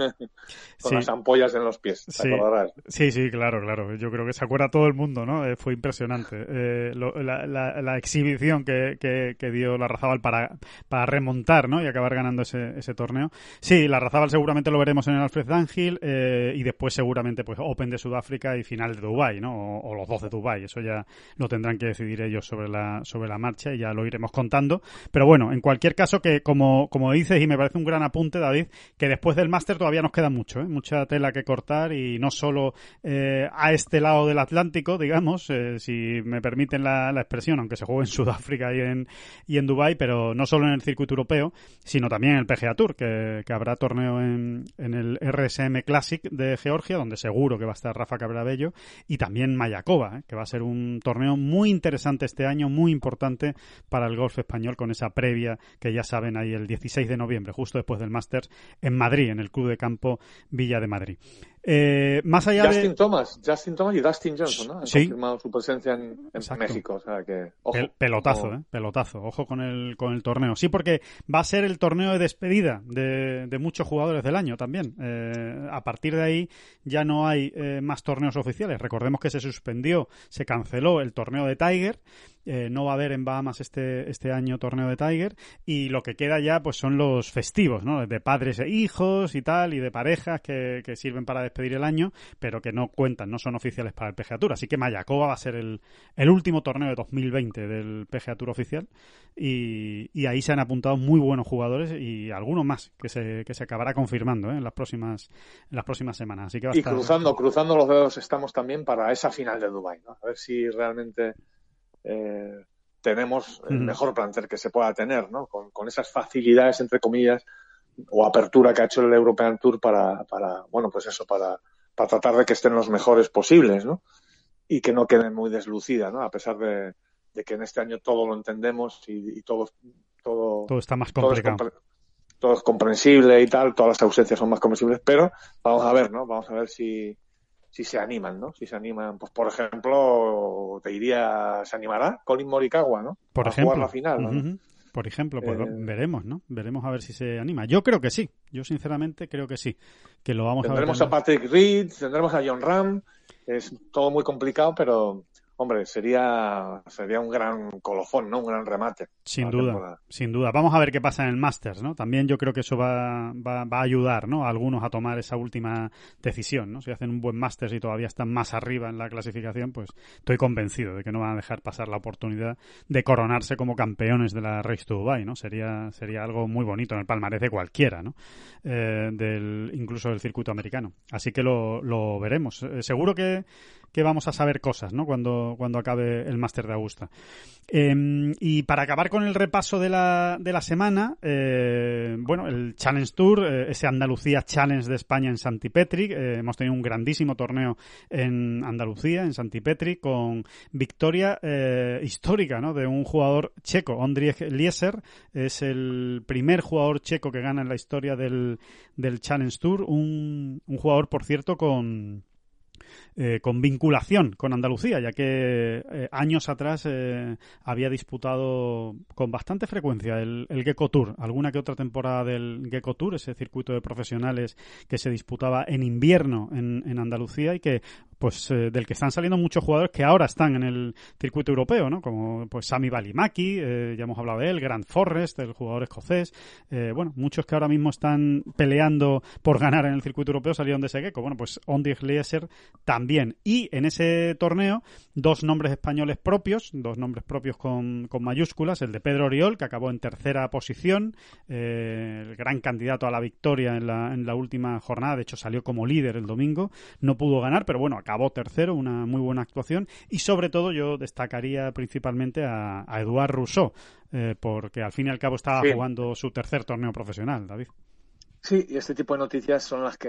con las ampollas en los pies, ¿te sí. Sí, sí, claro, claro. Yo creo que se acuerda todo el mundo, ¿no? Eh, fue impresionante. Eh, la, la, exhibición que, que, dio la Razabal para, para remontar, ¿no? Y acabar ganando ese, ese torneo. Sí, la Razabal seguramente lo veremos en el Alfred Dangil eh, y después seguramente pues Open de Sudáfrica y final de Dubai, ¿no? O, los dos de Dubai. Eso ya lo tendrán que decidir ellos sobre la, sobre la marcha y ya lo iremos contando. Pero bueno, en cualquier caso que como, como dices y me parece un gran apunte, David, que después del máster todavía nos queda mucho, ¿eh? mucha tela que cortar y no solo eh, a este lado del Atlántico, digamos, eh, si me permiten la, expresión, aunque se juegue en Sudáfrica y en, y en Dubái, pero no solo en el circuito europeo, sino también en el PGA Tour, que, habrá torneo en, en, el RSM Classic de Georgia, donde seguro que va a estar Rafa Cabrabello, y también Mayakoba, que va a ser un torneo muy interesante este año, muy importante para el golf español con esa previa que ya saben ahí el 16 de noviembre, justo después del Masters en Madrid, en el Club de Campo Villa de Madrid. Eh, más allá Justin de... Thomas, Justin Thomas y Dustin Johnson, ¿no? Han confirmado su presencia en, México, o sea que pelotazo, eh, pelotazo, ojo con el con el torneo. Sí, porque va a ser el torneo de despedida de, de muchos jugadores del año también. Eh, a partir de ahí ya no hay eh, más torneos oficiales. Recordemos que se suspendió, se canceló el torneo de Tiger eh, no va a haber en Bahamas este, este año torneo de Tiger y lo que queda ya pues son los festivos, ¿no? De padres e hijos y tal, y de parejas que, que sirven para despedir el año, pero que no cuentan, no son oficiales para el PGA Tour. Así que Mayacoba va a ser el, el último torneo de 2020 del PGA Tour oficial y, y, ahí se han apuntado muy buenos jugadores y algunos más que se, que se acabará confirmando ¿eh? en las próximas en las próximas semanas. Así que y cruzando, cruzando los dedos estamos también para esa final de Dubai, ¿no? A ver si realmente eh, tenemos el mejor plantel que se pueda tener, ¿no? Con, con, esas facilidades, entre comillas, o apertura que ha hecho el European Tour para, para bueno, pues eso, para, para tratar de que estén los mejores posibles, ¿no? Y que no queden muy deslucida, ¿no? A pesar de, de que en este año todo lo entendemos y, y todo, todo, todo está más complicado. Todo es, todo es comprensible y tal, todas las ausencias son más comprensibles, pero vamos a ver, ¿no? Vamos a ver si, si se animan, ¿no? Si se animan, pues por ejemplo, te diría, ¿se animará Colin Morikawa, ¿no? Por a ejemplo. Jugar la final, ¿no? Por ejemplo, pues eh... veremos, ¿no? Veremos a ver si se anima. Yo creo que sí. Yo sinceramente creo que sí. Que lo vamos a ver. Tendremos a Patrick Reed, tendremos a John Ram. Es todo muy complicado, pero hombre, sería, sería un gran colofón, ¿no? Un gran remate. Sin duda, temporada. sin duda. Vamos a ver qué pasa en el Masters, ¿no? También yo creo que eso va, va, va, a ayudar, ¿no? A algunos a tomar esa última decisión, ¿no? Si hacen un buen Masters y todavía están más arriba en la clasificación, pues estoy convencido de que no van a dejar pasar la oportunidad de coronarse como campeones de la Race to Dubai, ¿no? Sería, sería algo muy bonito en el palmarés de cualquiera, ¿no? Eh, del, incluso del circuito americano. Así que lo, lo veremos. Eh, seguro que, que vamos a saber cosas, ¿no? Cuando, cuando acabe el Máster de Augusta. Eh, y para acabar con el repaso de la, de la semana, eh, bueno, el Challenge Tour, eh, ese Andalucía Challenge de España en Santipetri, eh, hemos tenido un grandísimo torneo en Andalucía, en Santipetri, con victoria eh, histórica, ¿no? De un jugador checo, Ondrieg Lieser, es el primer jugador checo que gana en la historia del, del Challenge Tour, un, un jugador, por cierto, con eh, con vinculación con Andalucía, ya que eh, años atrás eh, había disputado con bastante frecuencia el, el Gecko Tour, alguna que otra temporada del Gecko Tour, ese circuito de profesionales que se disputaba en invierno en, en Andalucía y que pues eh, del que están saliendo muchos jugadores que ahora están en el circuito europeo, ¿no? Como pues Sami Balimaki, eh, ya hemos hablado de él, Grant Forrest, el jugador escocés, eh, bueno, muchos que ahora mismo están peleando por ganar en el circuito europeo salieron de ese Gecko. Bueno, pues Ondi Glieser también. Y en ese torneo, dos nombres españoles propios, dos nombres propios con, con mayúsculas, el de Pedro Oriol, que acabó en tercera posición, el gran candidato a la victoria en la, en la última jornada, de hecho salió como líder el domingo, no pudo ganar, pero bueno, acabó tercero, una muy buena actuación. Y sobre todo yo destacaría principalmente a, a Eduard Rousseau, eh, porque al fin y al cabo estaba Sí. jugando su tercer torneo profesional, David. Sí, y este tipo de noticias son las que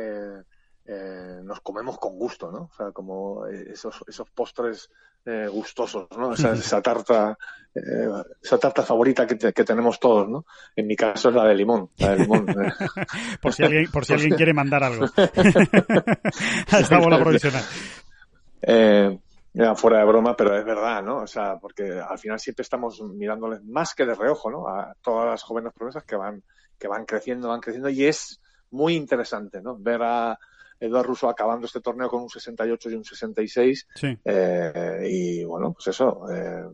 eh, nos comemos con gusto, ¿no? O sea, como eh, esos, esos postres eh, gustosos, ¿no? Esa, esa tarta, eh, esa tarta favorita que, te- que tenemos todos, ¿no? En mi caso es la de limón, la de limón. Por si alguien, por si alguien quiere mandar algo. esta bola provisional. Eh, ya, fuera de broma, pero es verdad, ¿no? O sea, porque al final siempre estamos mirándoles más que de reojo, ¿no? A todas las jóvenes promesas que van, que van creciendo, van creciendo y es muy interesante, ¿no? Ver a Eduardo Russo acabando este torneo con un 68 y un 66 Sí. eh, y bueno, pues eso, eh,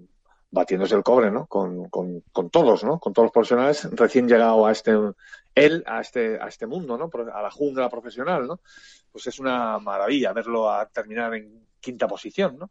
batiéndose el cobre, ¿no? Con, con, con todos, ¿no? Con todos los profesionales recién llegado a este, él a este, a este mundo, ¿no? A la jungla profesional, ¿no? Pues es una maravilla verlo a terminar en quinta posición, ¿no?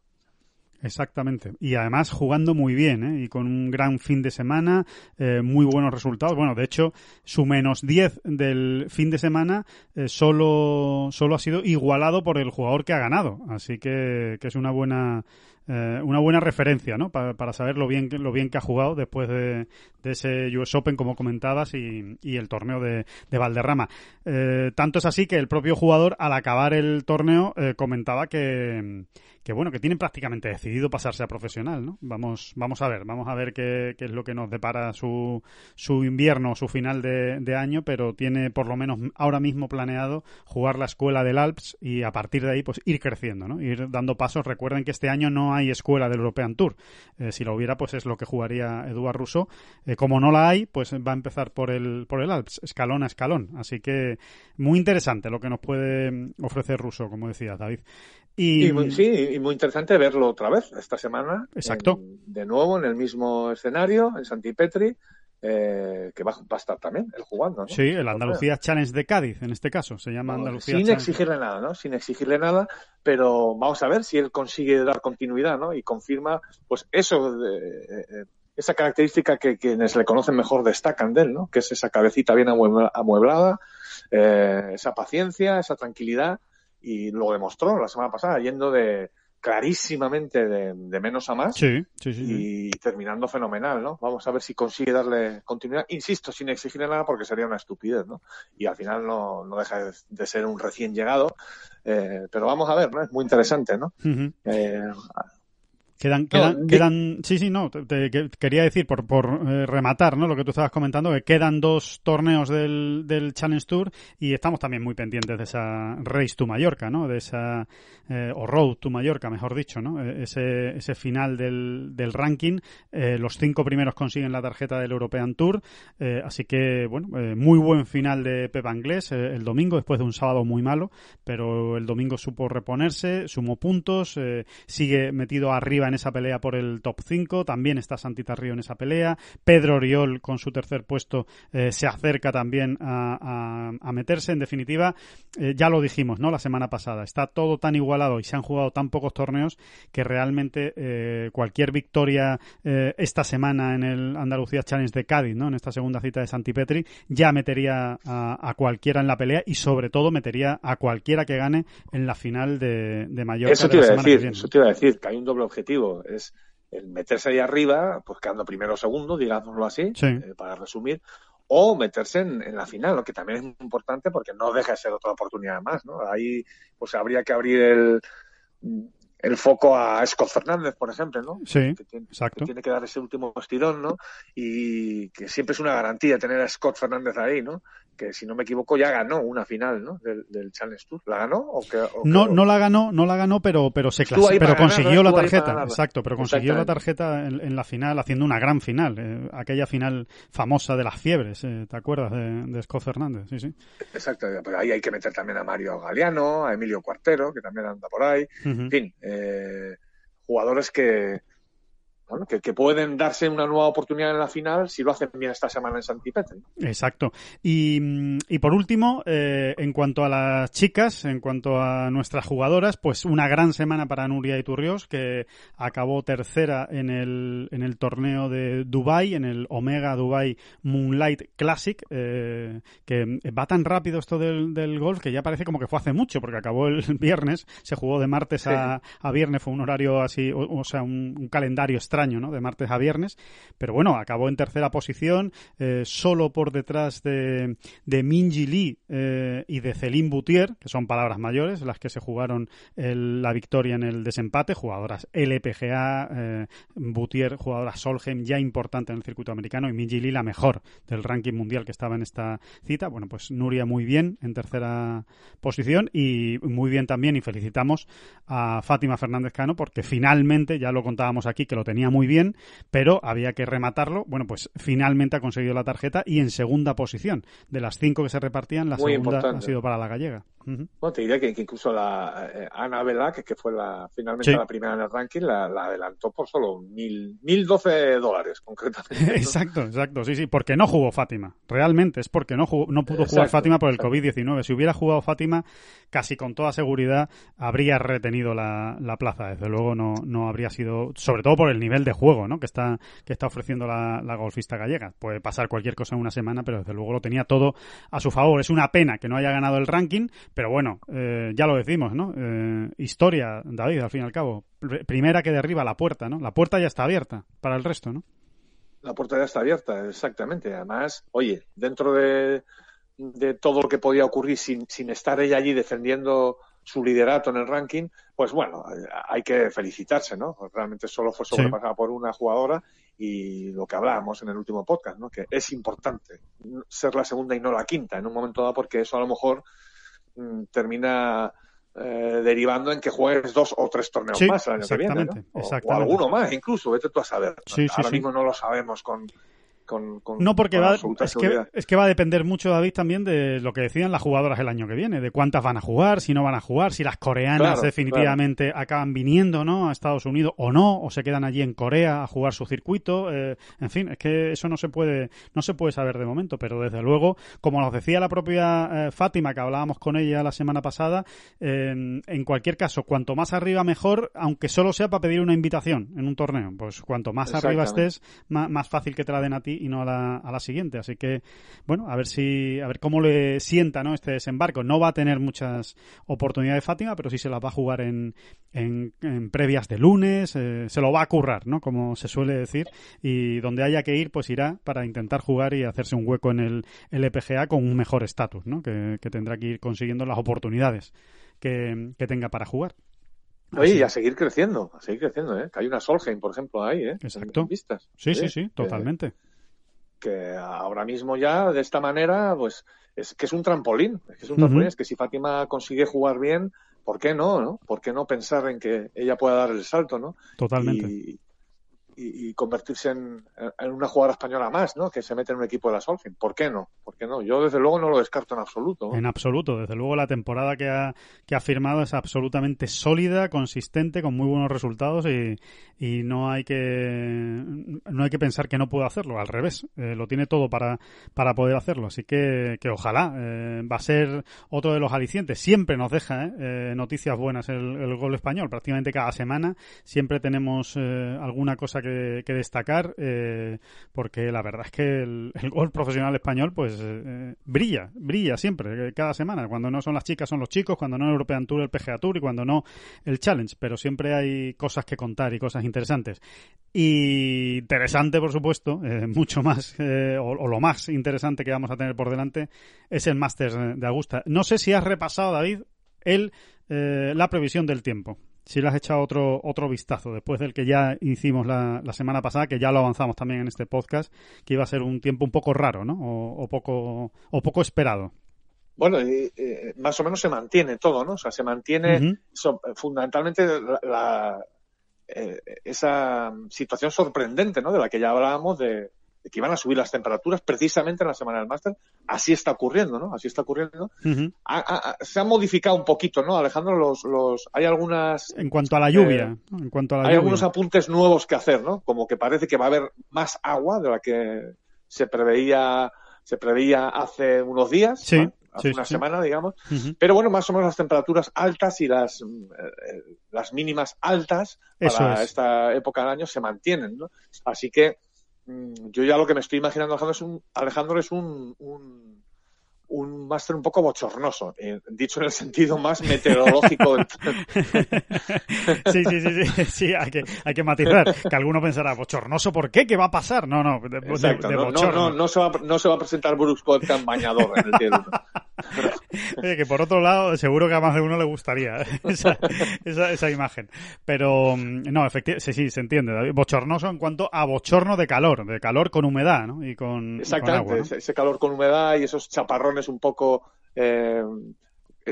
Exactamente. Y además jugando muy bien, ¿eh? Y con un gran fin de semana, eh, muy buenos resultados. Bueno, de hecho, su menos 10 del fin de semana eh, solo, solo ha sido igualado por el jugador que ha ganado. Así que, que es una buena, eh, una buena referencia, ¿no? Pa- para saber lo bien, lo bien que ha jugado después de, de ese US Open, como comentabas, y, y el torneo de, de Valderrama. Eh, tanto es así que el propio jugador, al acabar el torneo, eh, comentaba que, que bueno, que tiene prácticamente decidido pasarse a profesional, ¿no? Vamos, vamos a ver, vamos a ver qué, qué es lo que nos depara su, su invierno, su final de, año, pero tiene por lo menos ahora mismo planeado jugar la escuela del Alps y a partir de ahí pues ir creciendo, ¿no? Ir dando pasos. Recuerden que este año no hay escuela del European Tour. Eh, si lo hubiera, pues es lo que jugaría Eduard Rousseau. Eh, como no la hay, pues va a empezar por el, por el Alps, escalón a escalón. Así que muy interesante lo que nos puede mm, ofrecer Rousseau, como decías, David. Y, Y muy, sí, y muy interesante verlo otra vez esta semana. Exacto. en- de nuevo en el mismo escenario, en Santipetri, eh, que va, va a estar también él jugando. ¿no? Sí, el Andalucía Challenge de Cádiz, en este caso. Se llama Andalucía sin Challenge. exigirle nada, ¿no? Sin exigirle nada, pero vamos a ver si él consigue dar continuidad, ¿no? Y confirma, pues eso, de- eh, esa característica que quienes le conocen mejor destacan de él, ¿no? Que es esa cabecita bien amuebla- amueblada, eh, esa paciencia, esa tranquilidad, y lo demostró la semana pasada, yendo de clarísimamente de, de menos a más. Sí, sí, sí. Y terminando fenomenal, ¿no? Vamos a ver si consigue darle continuidad. Insisto, sin exigirle nada porque sería una estupidez, ¿no? Y al final no, no deja de, ser un recién llegado. Eh, pero vamos a ver, ¿no? Es muy interesante, ¿no? Eh, Quedan, quedan, sí, sí, no, te, te- que- quería decir por, por eh, rematar, ¿no? Lo que tú estabas comentando, que quedan dos torneos del, del Challenge Tour y estamos también muy pendientes de esa Race to Mallorca, ¿no? De esa, eh, o Road to Mallorca, mejor dicho, ¿no? Eh, Ese, ese final del, del ranking, eh, los cinco primeros consiguen la tarjeta del European Tour, así que, bueno, muy buen final de Pep Anglés el domingo, después de un sábado muy malo, pero el domingo supo reponerse, sumó puntos, sigue metido arriba en esa pelea por el top 5, también está Santita Río en esa pelea, Pedro Oriol con su tercer puesto eh, se acerca también a, a- a meterse, en definitiva, eh, ya lo dijimos, ¿no? La semana pasada, está todo tan igualado y se han jugado tan pocos torneos que realmente eh, cualquier victoria esta semana en el Andalucía Challenge de Cádiz, ¿no? En esta segunda cita de Santipetri, ya metería a, a cualquiera en la pelea y sobre todo metería a cualquiera que gane en la final de, de Mallorca eso de te la iba a decir, eso te iba a decir, que hay un doble objetivo. Es el meterse ahí arriba, pues quedando primero o segundo, digámoslo así, Sí. eh, para resumir, o meterse en, en la final, lo que también es muy importante porque no deja de ser otra oportunidad más, ¿no? Ahí, pues habría que abrir el, el foco a Scott Fernández, por ejemplo, ¿no? Sí, que tiene, exacto. Que tiene que dar ese último estirón, ¿no? Y que siempre es una garantía tener a Scott Fernández ahí, ¿no? Que si no me equivoco ya ganó una final, ¿no? Del, del Challenge Tour. ¿La ganó? ¿O que, o no, que... no la ganó, no la ganó, pero, pero se clasificó, pero consiguió la tarjeta, exacto, pero consiguió la tarjeta en, en, la final haciendo una gran final, eh, aquella final famosa de las fiebres, eh, ¿te acuerdas de, de, Scott Fernández? Sí, sí. Exacto, pero ahí hay que meter también a Mario Galeano, a Emilio Cuartero, que también anda por ahí, uh -huh. en fin. Eh, jugadores que, bueno, que, que, pueden darse una nueva oportunidad en la final si lo hacen bien esta semana en Santipetri. Exacto. Y, y por último, eh, en cuanto a las chicas, en cuanto a nuestras jugadoras, pues una gran semana para Nuria Iturrios, que acabó tercera en el, en el torneo de Dubai, en el Omega Dubai Moonlight Classic, eh, que va tan rápido esto del, del, golf que ya parece como que fue hace mucho, porque acabó el viernes, se jugó de martes sí. a, a, viernes, fue un horario así, o, o sea, un, un calendario extraño extraño, ¿no? De martes a viernes. Pero bueno, acabó en tercera posición, eh, solo por detrás de, de Minji Lee eh, y de Celine Boutier, que son palabras mayores, las que se jugaron el, la victoria en el desempate, jugadoras LPGA, eh, Boutier, jugadora Solheim, ya importante en el circuito americano, y Minji Lee la mejor del ranking mundial que estaba en esta cita. Bueno, pues Nuria muy bien en tercera posición y muy bien también, y felicitamos a Fátima Fernández Cano porque finalmente, ya lo contábamos aquí, que lo muy bien, pero había que rematarlo. Bueno, pues finalmente ha conseguido la tarjeta y en segunda posición. De las cinco que se repartían, la muy segunda importante. ha sido para la gallega. Uh -huh. Bueno, te diría que, que incluso la eh, Ana Velac, que fue la finalmente sí. la primera en el ranking, la, la, adelantó por solo mil, mil doce dólares, concretamente. exacto, exacto, sí, sí, porque no jugó Fátima. Realmente es porque no, jugó, no pudo exacto, jugar Fátima por el COVID-19. Si hubiera jugado Fátima, casi con toda seguridad habría retenido la, la plaza. Desde luego no, no habría sido, sobre todo por el nivel de juego ¿no? que, está, que está ofreciendo la, la golfista gallega. Puede pasar cualquier cosa en una semana, pero desde luego lo tenía todo a su favor. Es una pena que no haya ganado el ranking, pero bueno, eh, ya lo decimos, ¿no? Eh, historia, David, al fin y al cabo. Primera que derriba la puerta, ¿no? La puerta ya está abierta para el resto, ¿no? La puerta ya está abierta, exactamente. Además, oye, dentro de, de todo lo que podía ocurrir sin, sin estar ella allí defendiendo su liderato en el ranking, pues bueno, hay que felicitarse, ¿no? Realmente solo fue sobrepasada sí. por una jugadora y lo que hablábamos en el último podcast, ¿no? Que es importante ser la segunda y no la quinta en un momento dado porque eso a lo mejor mmm, termina eh, derivando en que juegues dos o tres torneos sí, más el año que viene, ¿no? o, o, alguno más, incluso, vete tú a saber. Sí, Ahora mismo no lo sabemos con, con, con, no, porque con va, es, que, es que va a depender mucho, David, también de lo que decidan las jugadoras el año que viene, de cuántas van a jugar, si no van a jugar, si las coreanas Claro, definitivamente acaban viniendo ¿no? a Estados Unidos o no, o se quedan allí en Corea a jugar su circuito. Eh, en fin, es que eso no se puede no se puede saber de momento, pero desde luego, como nos decía la propia eh, Fátima, que hablábamos con ella la semana pasada, eh, en cualquier caso, cuanto más arriba mejor, aunque solo sea para pedir una invitación en un torneo. Pues cuanto más arriba estés, más, más fácil que te la den a ti y no a la, a la siguiente. Así que, bueno, a ver si, a ver cómo le sienta, ¿no? Este desembarco. No va a tener muchas oportunidades Fátima, pero sí se las va a jugar en, en, en previas de lunes, eh, se lo va a currar, ¿no? Como se suele decir. Y donde haya que ir, pues irá para intentar jugar y hacerse un hueco en el LPGA con un mejor estatus, ¿no? Que, que, tendrá que ir consiguiendo las oportunidades que, que tenga para jugar. Oye, y a seguir creciendo, a seguir creciendo, ¿eh? Que hay una Solheim, por ejemplo, ahí, ¿eh? Exacto. En vistas. Sí, sí, sí, totalmente. Que, ahora mismo ya, de esta manera, pues, es que es un trampolín. Es que es un trampolín. Uh -huh. Es que si Fátima consigue jugar bien, ¿por qué no, no? ¿Por qué no pensar en que ella pueda dar el salto, no? Totalmente. Y, y, convertirse en, en, una jugadora española más, ¿no? Que se mete en un equipo de la Solheim. ¿Por qué no? ¿Por qué no? Yo desde luego no lo descarto en absoluto. En absoluto. Desde luego la temporada que ha, que ha firmado es absolutamente sólida, consistente, con muy buenos resultados y, y no hay que no hay que pensar que no puede hacerlo. Al revés, eh, lo tiene todo para, para poder hacerlo. Así que, que ojalá eh, va a ser otro de los alicientes. Siempre nos deja ¿eh? eh noticias buenas el, el, gol español. Prácticamente cada semana siempre tenemos eh, alguna cosa que que, destacar eh, porque la verdad es que el, el gol profesional español pues eh, brilla, brilla siempre, cada semana. Cuando no son las chicas son los chicos, cuando no el European Tour el PGA Tour y cuando no el Challenge, pero siempre hay cosas que contar y cosas interesantes. Y interesante, por supuesto, eh, mucho más, o, o, lo más interesante que vamos a tener por delante es el Masters de Augusta. No sé si has repasado, David, el, la previsión del tiempo si le has echado otro, otro vistazo después del que ya hicimos la, la, semana pasada, que ya lo avanzamos también en este podcast, que iba a ser un tiempo un poco raro, ¿no? O, poco, o poco esperado. Bueno, eh, más o menos se mantiene todo, ¿no? O sea, se mantiene fundamentalmente la, eh, esa situación sorprendente, ¿no? De la que ya hablábamos de, que iban a subir las temperaturas precisamente en la semana del máster. Así está ocurriendo, ¿no? Así está ocurriendo. se ha modificado un poquito, ¿no, Alejandro? Los, los, hay algunas... En cuanto a la lluvia. Eh, en cuanto a la hay algunos apuntes nuevos que hacer, ¿no? Como que parece que va a haber más agua de la que se preveía, se preveía hace unos días. Sí. Hace una semana, digamos. Pero bueno, más o menos las temperaturas altas y las, eh, las mínimas altas para esta época del año se mantienen, ¿no? Así que yo ya lo que me estoy imaginando, Alejandro, es un, Alejandro es un, un, un máster un poco bochornoso, eh, dicho en el sentido más meteorológico. Sí, sí, sí, sí, sí, hay que, hay que matizar. Que alguno pensará, bochornoso, ¿por qué? ¿Qué va a pasar? No, no, de, no, no, no, se va, no se va a presentar Brooks Koepka bañador en el. Oye, que por otro lado, seguro que a más de uno le gustaría esa, esa, imagen. Pero, mm, no, efectivamente, sí, sí, se entiende. Bochornoso en cuanto a bochorno de calor, de calor con humedad, ¿no? Y con, Exactamente, ese calor con humedad y esos chaparrones un poco eh,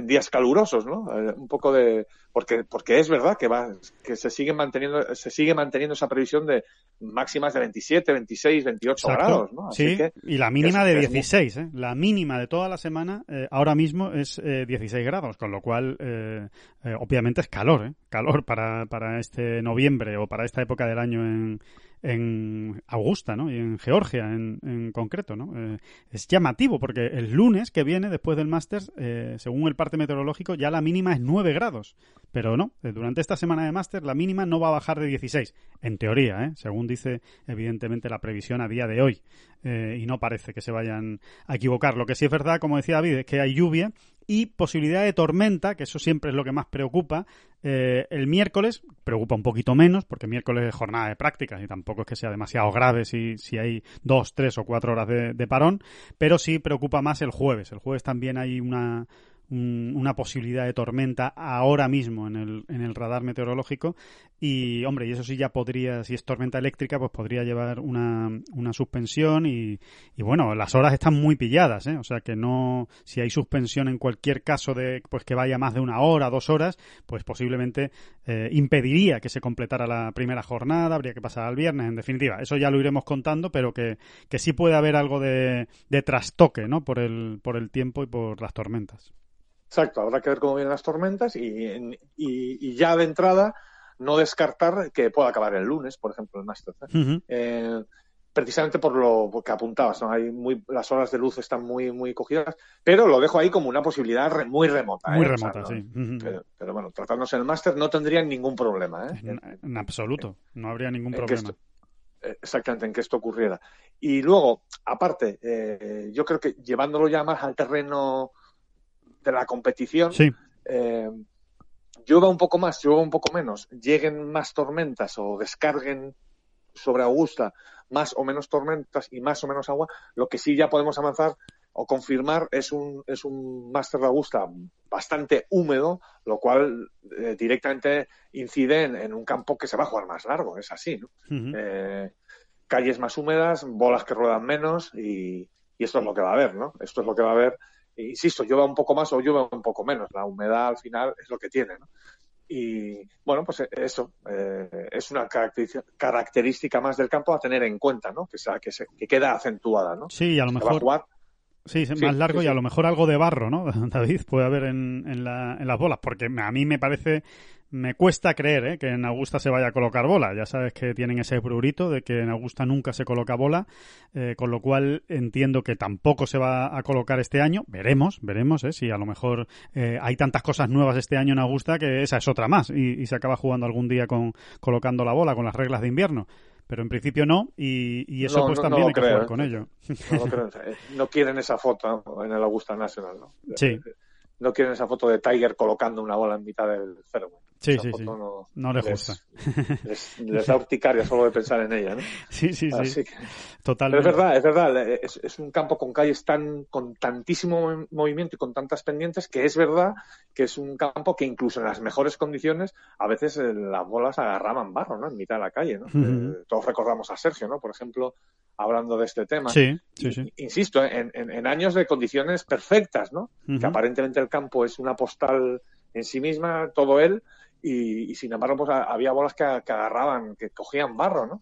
días calurosos, ¿no? Eh, un poco de porque porque es verdad que va que se sigue manteniendo se sigue manteniendo esa previsión de máximas de 27, 26, 28 grados, ¿no? sí, y la mínima de 16, ¿eh? La mínima de toda la semana eh, ahora mismo es 16 grados, con lo cual obviamente es calor, ¿eh? Calor para para este noviembre o para esta época del año en en Augusta, ¿no? Y en Georgia, en, en concreto, ¿no? Eh, es llamativo porque el lunes que viene, después del Masters, eh, según el parte meteorológico, ya la mínima es 9 grados. Pero no, eh, durante esta semana de Masters la mínima no va a bajar de 16. En teoría, ¿eh? Según dice, evidentemente, la previsión a día de hoy. y no parece que se vayan a equivocar. Lo que sí es verdad, como decía David, es que hay lluvia y posibilidad de tormenta, que eso siempre es lo que más preocupa. Eh, el miércoles preocupa un poquito menos, porque miércoles es jornada de prácticas y tampoco es que sea demasiado grave si, si hay dos, tres o cuatro horas de parón, pero sí preocupa más el jueves. El jueves también hay una, una posibilidad de tormenta ahora mismo en el, en el radar meteorológico y hombre y eso sí ya podría si es tormenta eléctrica pues podría llevar una, una suspensión y, y, bueno las horas están muy pilladas ¿eh? o sea que no si hay suspensión en cualquier caso de pues que vaya más de una hora dos horas pues posiblemente eh, impediría que se completara la primera jornada habría que pasar al viernes en definitiva. Eso ya lo iremos contando pero que, que sí puede haber algo de, de trastoque no por el por el tiempo y por las tormentas Exacto, habrá que ver cómo vienen las tormentas y, y, ya de entrada no descartar que pueda acabar el lunes, por ejemplo, el Masters. ¿eh? Eh, precisamente por lo que apuntabas, ¿no? Hay muy, las horas de luz están muy, muy cogidas, pero lo dejo ahí como una posibilidad muy remota. Muy ¿eh? remota, sí. pero, bueno, tratándose el máster no tendrían ningún problema. En, absoluto, no habría ningún problema. exactamente, en que esto ocurriera. Y luego, aparte, yo creo que llevándolo ya más al terreno de la competición, sí. eh, llueva un poco más, llueva un poco menos, lleguen más tormentas o descarguen sobre Augusta más o menos tormentas y más o menos agua, lo que sí ya podemos avanzar o confirmar es un, es un Master de Augusta bastante húmedo, lo cual eh, directamente incide en, un campo que se va a jugar más largo, es así, ¿no? eh, calles más húmedas, bolas que ruedan menos y, y esto es lo que va a haber, ¿no? Esto es lo que va a haber insisto, llueva un poco más o llueva un poco menos. La humedad al final es lo que tiene, ¿no? Y bueno, pues eh, eso eh, es una característica más del campo a tener en cuenta, ¿no? Que, sea, que, se, que queda acentuada, ¿no? Sí, a lo mejor. Sí, es más largo y a lo mejor algo de barro, ¿no? David, puede haber en, en, la, en las bolas, porque a mí me parece me cuesta creer ¿eh? que en Augusta se vaya a colocar bola. Ya sabes que tienen ese prurito de que en Augusta nunca se coloca bola, eh, con lo cual entiendo que tampoco se va a colocar este año. Veremos, veremos ¿eh? si a lo mejor eh, hay tantas cosas nuevas este año en Augusta que esa es otra más y, se acaba jugando algún día con colocando la bola con las reglas de invierno pero en principio no, y, eso pues también hay que jugar con ello. No, quieren esa foto en el Augusta National, ¿no? Sí. No quieren esa foto de Tiger colocando una bola en mitad del fairway. Sí, sí, sí. No, les, gusta. Les, da urticaria solo de pensar en ella, ¿no? Sí, sí, sí. Totalmente. es verdad, es verdad. Es, es, un campo con calles tan, con tantísimo movimiento y con tantas pendientes que es verdad que es un campo que incluso en las mejores condiciones a veces eh, las bolas agarraban barro, ¿no? En mitad de la calle, ¿no? Eh, todos recordamos a Sergio, ¿no? Por ejemplo, hablando de este tema. Sí, sí, sí. Insisto, en, en, años de condiciones perfectas, ¿no? Que aparentemente el campo es una postal en sí misma, todo él, y, sin embargo pues había bolas que, agarraban, que cogían barro, ¿no?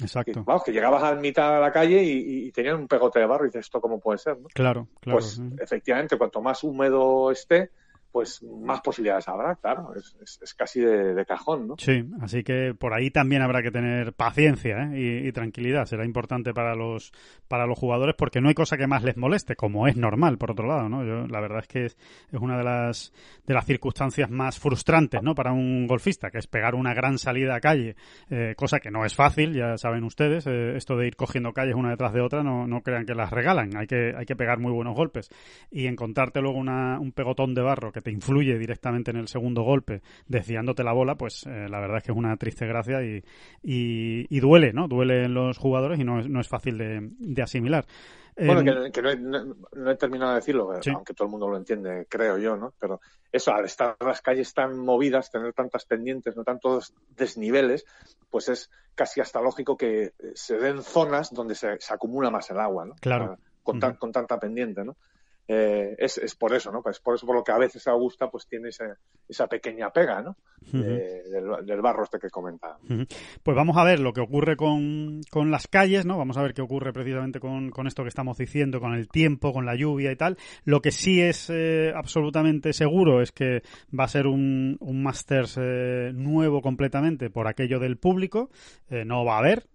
exacto. Que, que llegabas a mitad de la calle y, tenían un pegote de barro y dices, ¿esto cómo puede ser? ¿no? Claro, claro. Pues efectivamente, cuanto más húmedo esté, pues más posibilidades habrá, claro, es, casi de, cajón, ¿no? Sí, así que por ahí también habrá que tener paciencia ¿eh? y, tranquilidad, será importante para los para los jugadores porque no hay cosa que más les moleste, como es normal, por otro lado, ¿no? Yo, la verdad es que es, una de las de las circunstancias más frustrantes, ¿no? Para un golfista, que es pegar una gran salida a calle, eh, cosa que no es fácil, ya saben ustedes, eh, esto de ir cogiendo calles una detrás de otra, no, no crean que las regalan, hay que hay que pegar muy buenos golpes y encontrarte luego una, un pegotón de barro que te influye directamente en el segundo golpe, desviándote la bola, pues eh, la verdad es que es una triste gracia y, y, duele, ¿no? Duele en los jugadores y no es, no es fácil de, asimilar. Bueno, em, que, no, he, terminado de decirlo, aunque todo el mundo lo entiende, creo yo, ¿no? Pero eso, al estar las calles tan movidas, tener tantas pendientes, no tantos desniveles, pues es casi hasta lógico que se den zonas donde se, acumula más el agua, ¿no? Claro. Con, con tanta pendiente, ¿no? Eh, es, es, por eso, ¿no? Pues por eso por lo que a veces Augusta pues tiene esa pequeña pega, ¿no? del, barro este que comentaba. Pues vamos a ver lo que ocurre con, con, las calles, ¿no? Vamos a ver qué ocurre precisamente con, con, esto que estamos diciendo, con el tiempo, con la lluvia y tal. Lo que sí es eh, absolutamente seguro es que va a ser un, un Masters eh, nuevo completamente por aquello del público. no va a haber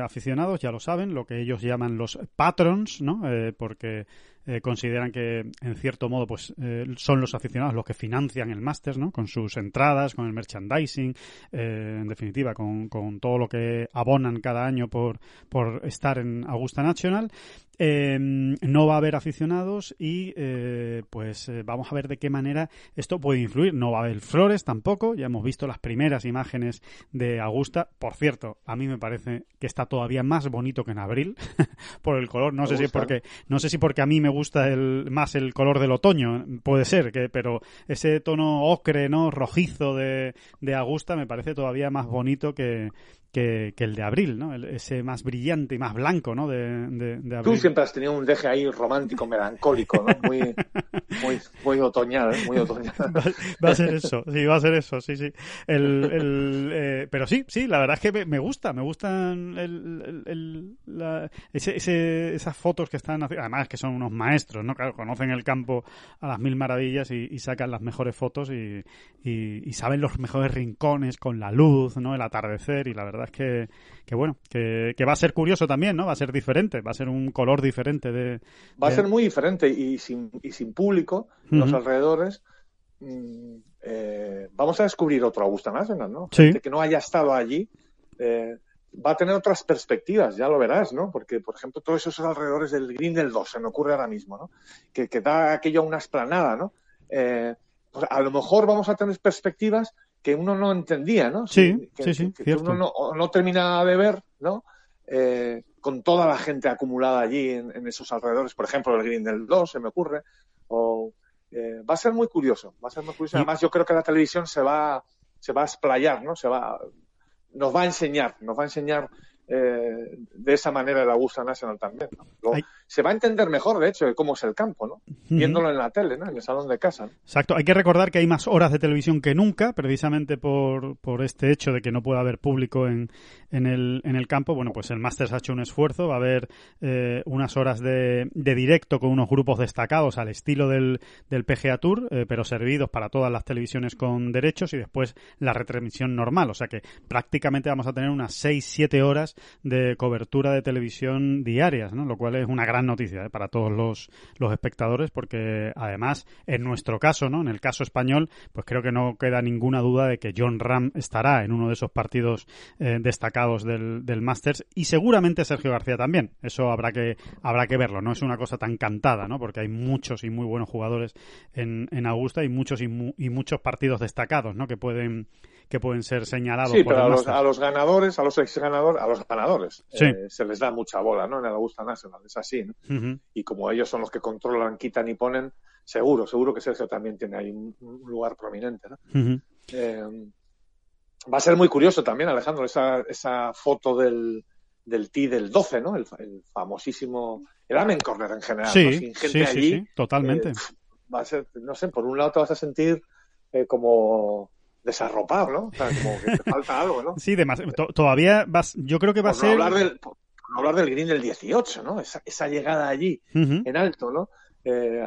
aficionados, ya lo saben, lo que ellos llaman los patrons, ¿no? porque eh, consideran que en cierto modo pues eh, son los aficionados los que financian el Masters, ¿no? Con sus entradas, con el merchandising, eh, en definitiva, con, con, todo lo que abonan cada año por, por estar en Augusta National. Em, no va a haber aficionados y eh, pues eh, vamos a ver de qué manera esto puede influir. No va a haber flores tampoco. Ya hemos visto las primeras imágenes de Augusta. Por cierto, a mí me parece que está todavía más bonito que en abril por el color. No sé si porque no sé si porque a mí me gusta el, más el color del otoño. Puede ser que, pero ese tono ocre, no rojizo de, de Augusta me parece todavía más bonito que, que, el de abril, ¿no? ese más brillante y más blanco, ¿no? De, de, Tú siempre has tenido un deje ahí romántico, melancólico, ¿no? Muy, muy, muy otoñal, muy otoñal. Va, a ser eso, sí, va a ser eso, sí, sí. El, el, eh, pero sí, sí, la verdad es que me, gusta, me gustan el, el, la, ese, ese, esas fotos que están, además que son unos maestros, ¿no? Claro, conocen el campo a las mil maravillas y, y sacan las mejores fotos y, y, y saben los mejores rincones con la luz, ¿no? El atardecer y la verdad es que, que bueno, que, va a ser curioso también, ¿no? Va a ser diferente, va a ser un color diferente de... Va a ser muy diferente y sin, y sin público los alrededores. Mm, eh, vamos a descubrir otro Augusta National, ¿no? Sí. que no haya estado allí. Eh, va a tener otras perspectivas, ya lo verás, ¿no? Porque, por ejemplo, todos esos alrededores del Green del 2, se me ocurre ahora mismo, ¿no? Que, que da aquello una esplanada, ¿no? Eh, pues a lo mejor vamos a tener perspectivas que uno no entendía, ¿no? Sí, sí, sí, que, uno no, no, termina de ver, ¿no? Eh, con toda la gente acumulada allí en, esos alrededores, por ejemplo, el Green del 2, se me ocurre, o eh, va a ser muy curioso, va a ser muy curioso. Además, yo creo que la televisión se va, se va a explayar, ¿no? Se va, nos va a enseñar, nos va a enseñar eh, de esa manera la Augusta National también. se va a entender mejor, de hecho, de cómo es el campo, ¿no? Viéndolo en la tele, ¿no? En el salón de casa. Exacto. Hay que recordar que hay más horas de televisión que nunca, precisamente por, por este hecho de que no pueda haber público en, en, el, en el campo. Bueno, pues el Masters ha hecho un esfuerzo. Va a haber eh, unas horas de, de, directo con unos grupos destacados al estilo del, del PGA Tour, eh, pero servidos para todas las televisiones con derechos y después la retransmisión normal. O sea que prácticamente vamos a tener unas 6-7 horas horas de cobertura de televisión diarias, ¿no? Lo cual es una gran noticia ¿eh? para todos los, los espectadores, porque además, en nuestro caso, ¿no? En el caso español, pues creo que no queda ninguna duda de que John Ram estará en uno de esos partidos eh, destacados del, del Masters y seguramente Sergio García también. Eso habrá que, habrá que verlo, no es una cosa tan cantada, ¿no? Porque hay muchos y muy buenos jugadores en, en Augusta y muchos y, y muchos partidos destacados, ¿no? Que pueden que pueden ser señalados. Sí, pero a los, a los, ganadores, a los ex ganadores, a los ganadores eh, se les da mucha bola, ¿no? En el Augusta National es así, ¿no? Y como ellos son los que controlan, quitan y ponen, seguro, seguro que Sergio también tiene ahí un, lugar prominente, ¿no? eh, va a ser muy curioso también, Alejandro, esa, esa foto del, del T del 12, ¿no? El, el famosísimo, el Amen Corner en general, sí, ¿no? Sin gente sí, allí. Sí, totalmente. Eh, va a ser, no sé, por un lado te vas a sentir eh, como desarropado, ¿no? O sea, como que te falta algo, ¿no? Sí, demasiado. todavía vas, yo creo que va a ser... No hablar del, por no hablar del green del 18, ¿no? Esa, esa llegada allí, uh -huh. en alto, ¿no? Eh,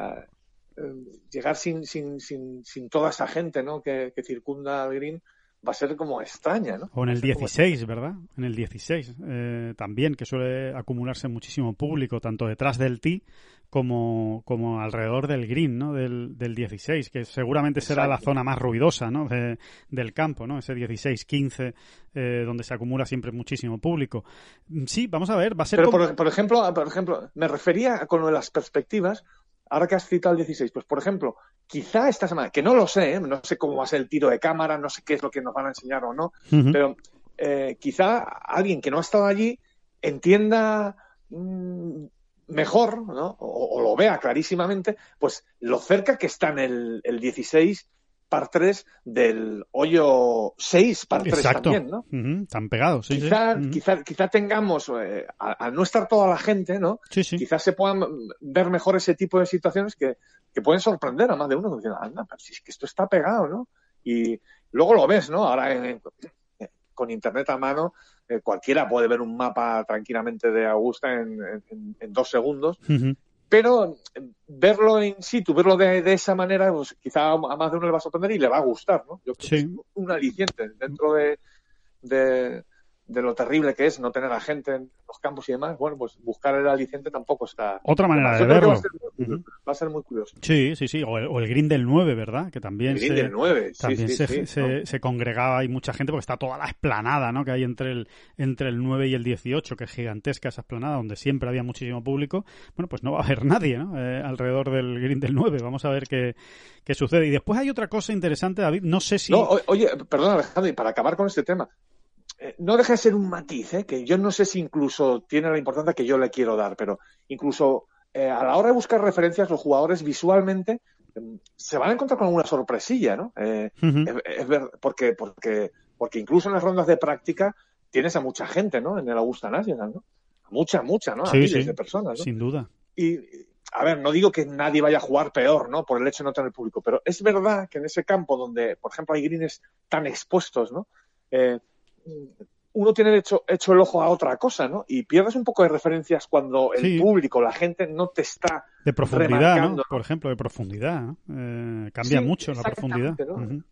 eh, llegar sin, sin, sin, sin toda esa gente, ¿no? Que, que circunda al green va a ser como extraña, ¿no? O en el 16, ¿verdad? En el 16 eh, también, que suele acumularse muchísimo público, tanto detrás del tee como, como alrededor del green, ¿no? Del, del 16, que seguramente será Exacto. la zona más ruidosa, ¿no? De, del campo, ¿no? Ese 16-15, eh, donde se acumula siempre muchísimo público. Sí, vamos a ver, va a ser... Pero, como... por, por, ejemplo, por ejemplo, me refería con lo de las perspectivas, ahora que has citado el 16, pues por ejemplo, quizá esta semana, que no lo sé, ¿eh? no sé cómo va a ser el tiro de cámara, no sé qué es lo que nos van a enseñar o no, uh -huh. pero eh, quizá alguien que no ha estado allí entienda mmm, mejor, ¿no? O, o, lo vea clarísimamente, pues lo cerca que está en el, el 16 par 3 del hoyo 6 par 3 Exacto. también, ¿no? Uh -huh. Tan pegados, sí. Quizá, sí. Uh -huh. quizá, quizá, tengamos, eh, al no estar toda la gente, ¿no? Sí, sí. Quizás se puedan ver mejor ese tipo de situaciones que, que pueden sorprender a más de uno, diciendo, anda, pero si es que esto está pegado, ¿no? Y luego lo ves, ¿no? Ahora en, en, con internet a mano, eh, cualquiera puede ver un mapa tranquilamente de Augusta en, en, en dos segundos. Uh -huh. Pero verlo in situ, verlo de, de, esa manera, pues quizá a más de uno le va a sorprender y le va a gustar, ¿no? Yo creo sí. que es un aliciente dentro de, de, de, lo terrible que es no tener a gente en los campos y demás. Bueno, pues buscar el aliciente tampoco está. Otra manera de verlo. Va a, ser, uh -huh. va a, ser, muy curioso. Sí, sí, sí. O el, o el green del 9, ¿verdad? Que también el green se, del 9, sí, también sí, se, sí, se, ¿no? se, congregaba y mucha gente porque está toda la esplanada, ¿no? Que hay entre el, entre el 9 y el 18, que es gigantesca esa esplanada, donde siempre había muchísimo público. Bueno, pues no va a haber nadie, ¿no? Eh, alrededor del green del 9. Vamos a ver qué, qué sucede. Y después hay otra cosa interesante, David. No sé si. No, oye, perdón, Alejandro, y para acabar con este tema, eh, no deja de ser un matiz, ¿eh? que yo no sé si incluso tiene la importancia que yo le quiero dar, pero incluso eh, a la hora de buscar referencias, los jugadores visualmente eh, se van a encontrar con una sorpresilla, ¿no? Uh -huh. es, es, ver, porque, porque, porque incluso en las rondas de práctica tienes a mucha gente, ¿no? En el Augusta National, ¿no? Mucha, mucha, ¿no? A sí, miles sí, de personas, ¿no? Sin duda. Y, a ver, no digo que nadie vaya a jugar peor, ¿no? Por el hecho de no tener público, pero es verdad que en ese campo donde, por ejemplo, hay greens tan expuestos, ¿no? Eh, uno tiene hecho, hecho el ojo a otra cosa, ¿no? Y pierdes un poco de referencias cuando el sí. público, la gente no te está. De profundidad, ¿no? Por ejemplo, de profundidad. ¿no? Eh, cambia sí, mucho la profundidad. ¿no? Uh -huh.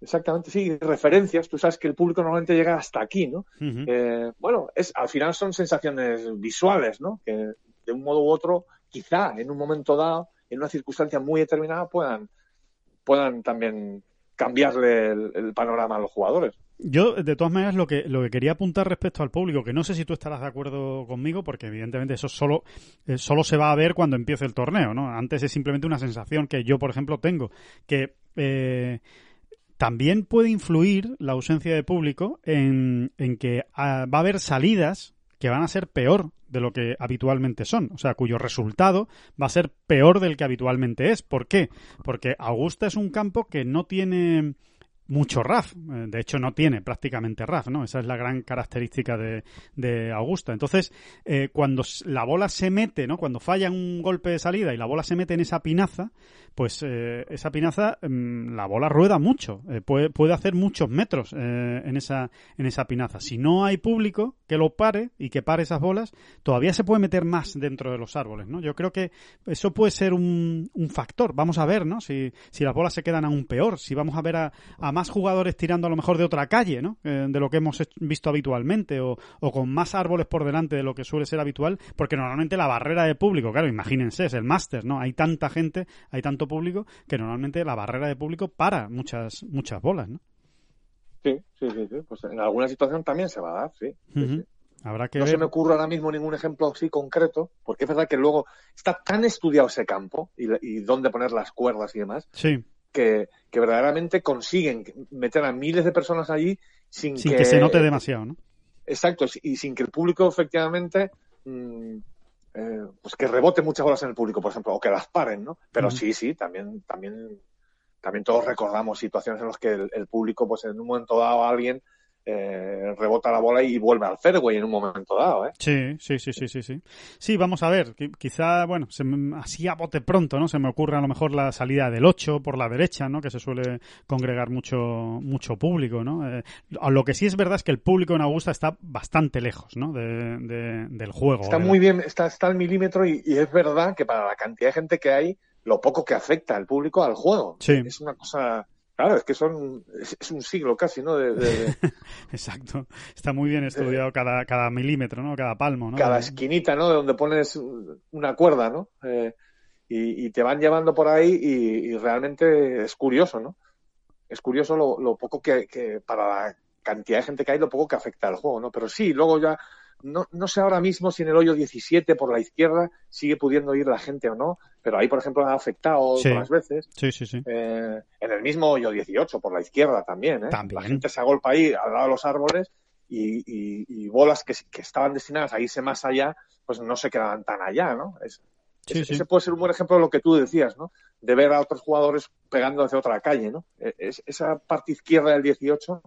Exactamente, sí, referencias. Tú sabes que el público normalmente llega hasta aquí, ¿no? Uh -huh. eh, bueno, es, al final son sensaciones visuales, ¿no? Que de un modo u otro, quizá en un momento dado, en una circunstancia muy determinada, puedan, puedan también cambiarle el, el panorama a los jugadores. Yo, de todas maneras, lo que, lo que quería apuntar respecto al público, que no sé si tú estarás de acuerdo conmigo, porque evidentemente eso solo, eh, solo se va a ver cuando empiece el torneo, ¿no? Antes es simplemente una sensación que yo, por ejemplo, tengo, que eh, también puede influir la ausencia de público en, en que ah, va a haber salidas que van a ser peor de lo que habitualmente son, o sea, cuyo resultado va a ser peor del que habitualmente es. ¿Por qué? Porque Augusta es un campo que no tiene mucho RAF. De hecho, no tiene prácticamente RAF, ¿no? Esa es la gran característica de, de Augusta. Entonces, eh, cuando la bola se mete, ¿no? Cuando falla un golpe de salida y la bola se mete en esa pinaza, pues eh, esa pinaza, mmm, la bola rueda mucho. Eh, puede, puede, hacer muchos metros eh, en, esa, en esa pinaza. Si no hay público que lo pare y que pare esas bolas, todavía se puede meter más dentro de los árboles, ¿no? Yo creo que eso puede ser un, un factor. Vamos a ver, ¿no? Si, si las bolas se quedan aún peor, si vamos a ver a, a más más jugadores tirando a lo mejor de otra calle, ¿no? Eh, de lo que hemos visto habitualmente, o, o, con más árboles por delante de lo que suele ser habitual, porque normalmente la barrera de público, claro, imagínense, es el máster, ¿no? Hay tanta gente, hay tanto público, que normalmente la barrera de público para muchas, muchas bolas, ¿no? Sí, sí, sí, sí. Pues en alguna situación también se va a dar, sí. sí, sí. Habrá que no ver. se me ocurre ahora mismo ningún ejemplo así concreto, porque es verdad que luego está tan estudiado ese campo y, y dónde poner las cuerdas y demás, Sí, que, que verdaderamente consiguen meter a miles de personas allí sin, sin que... se note demasiado, ¿no? Exacto, y sin que el público efectivamente mmm, eh, pues que rebote muchas bolas en el público, por ejemplo, o que las paren, ¿no? Pero sí, sí, también, también, también todos recordamos situaciones en las que el, el público, pues en un momento dado alguien eh, rebota la bola y vuelve al fairway en un momento dado, ¿eh? Sí, sí, sí, sí, sí, sí. Sí, vamos a ver, qui- quizá, bueno, se así a bote pronto, ¿no? Se me ocurre a lo mejor la salida del 8 por la derecha, ¿no? Que se suele congregar mucho, mucho público, ¿no? Eh, lo que sí es verdad es que el público en Augusta está bastante lejos, ¿no? De, de- del juego. Está la- muy bien, está, está al milímetro y, y es verdad que para la cantidad de gente que hay, lo poco que afecta al público al juego. Sí. Es una cosa, claro, es que son, es, es un siglo casi, ¿no? De, de- de Exacto. Está muy bien estudiado cada, cada milímetro, ¿no? Cada palmo, ¿no? cada esquinita, ¿no? De donde pones una cuerda, ¿no? Eh, y, y te van llevando por ahí y, y realmente es curioso, ¿no? Es curioso lo, lo poco que, que, para la cantidad de gente que hay, lo poco que afecta al juego, ¿no? Pero sí, luego ya, no, no sé ahora mismo si en el hoyo 17 por la izquierda sigue pudiendo ir la gente o no, pero ahí, por ejemplo, ha afectado Sí. otras veces. Sí, sí, sí. Eh, en el mismo hoyo 18 por la izquierda también, ¿eh? También. La gente se agolpa ahí al lado de los árboles y, y- y bolas que, que estaban destinadas a irse más allá, pues no se quedaban tan allá, ¿no? Es- Sí, es- sí. Ese puede ser un buen ejemplo de lo que tú decías, ¿no? De ver a otros jugadores pegando hacia otra calle, ¿no? E- es- esa parte izquierda del 18,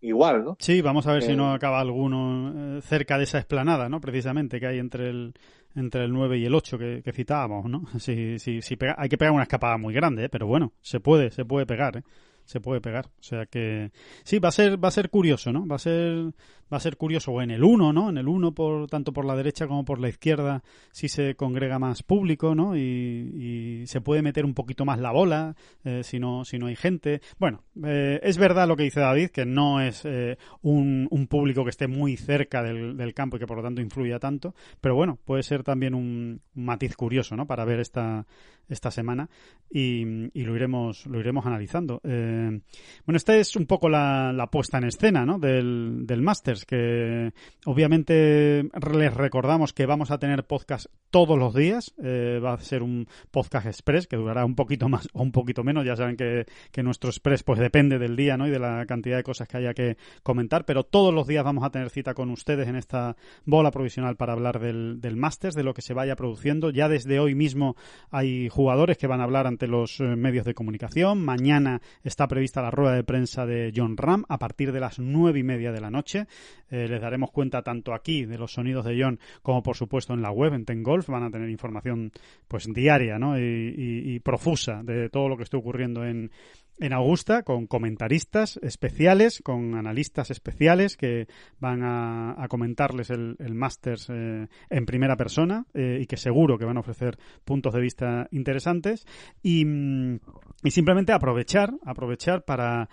igual, ¿no? Sí, vamos a ver si Eh, no acaba alguno eh, cerca de esa esplanada, ¿no? Precisamente, que hay entre el entre el 9 y el 8 que, que citábamos, ¿no? Sí, sí, sí pega- hay que pegar una escapada muy grande, ¿eh? pero bueno, se puede, se puede pegar, ¿eh? Se puede pegar. O sea que sí, va a ser va a ser curioso, ¿no? Va a ser va a ser curioso o en el 1, ¿no? En el 1 por tanto por la derecha como por la izquierda si se congrega más público, ¿no? Y, se puede meter un poquito más la bola eh, si no si no hay gente. Bueno, eh, es verdad lo que dice David que no es eh, un, un público que esté muy cerca del, campo y que por lo tanto influya tanto, pero bueno, puede ser también un, matiz curioso, ¿no? Para ver esta esta semana y, lo iremos lo iremos analizando. Bueno, esta es un poco la, la puesta en escena, ¿no? Del, del Que obviamente les recordamos que vamos a tener podcast todos los días. Eh, va a ser un podcast express que durará un poquito más o un poquito menos. Ya saben que, que nuestro express pues depende del día, ¿no? Y de la cantidad de cosas que haya que comentar. Pero todos los días vamos a tener cita con ustedes en esta bola provisional para hablar del, del Masters, de lo que se vaya produciendo. Ya desde hoy mismo hay jugadores que van a hablar ante los eh, medios de comunicación. Mañana está prevista la rueda de prensa de John Ram a partir de las nueve y media de la noche. Eh, les daremos cuenta tanto aquí de los sonidos de John como por supuesto en la web, en Ten Golf. Van a tener información pues diaria ¿no? y, profusa de todo lo que esté ocurriendo en, en Augusta con comentaristas especiales, con analistas especiales que van a, a comentarles el, el Masters eh, en primera persona eh, y que seguro que van a ofrecer puntos de vista interesantes y, mm, y simplemente aprovechar, aprovechar para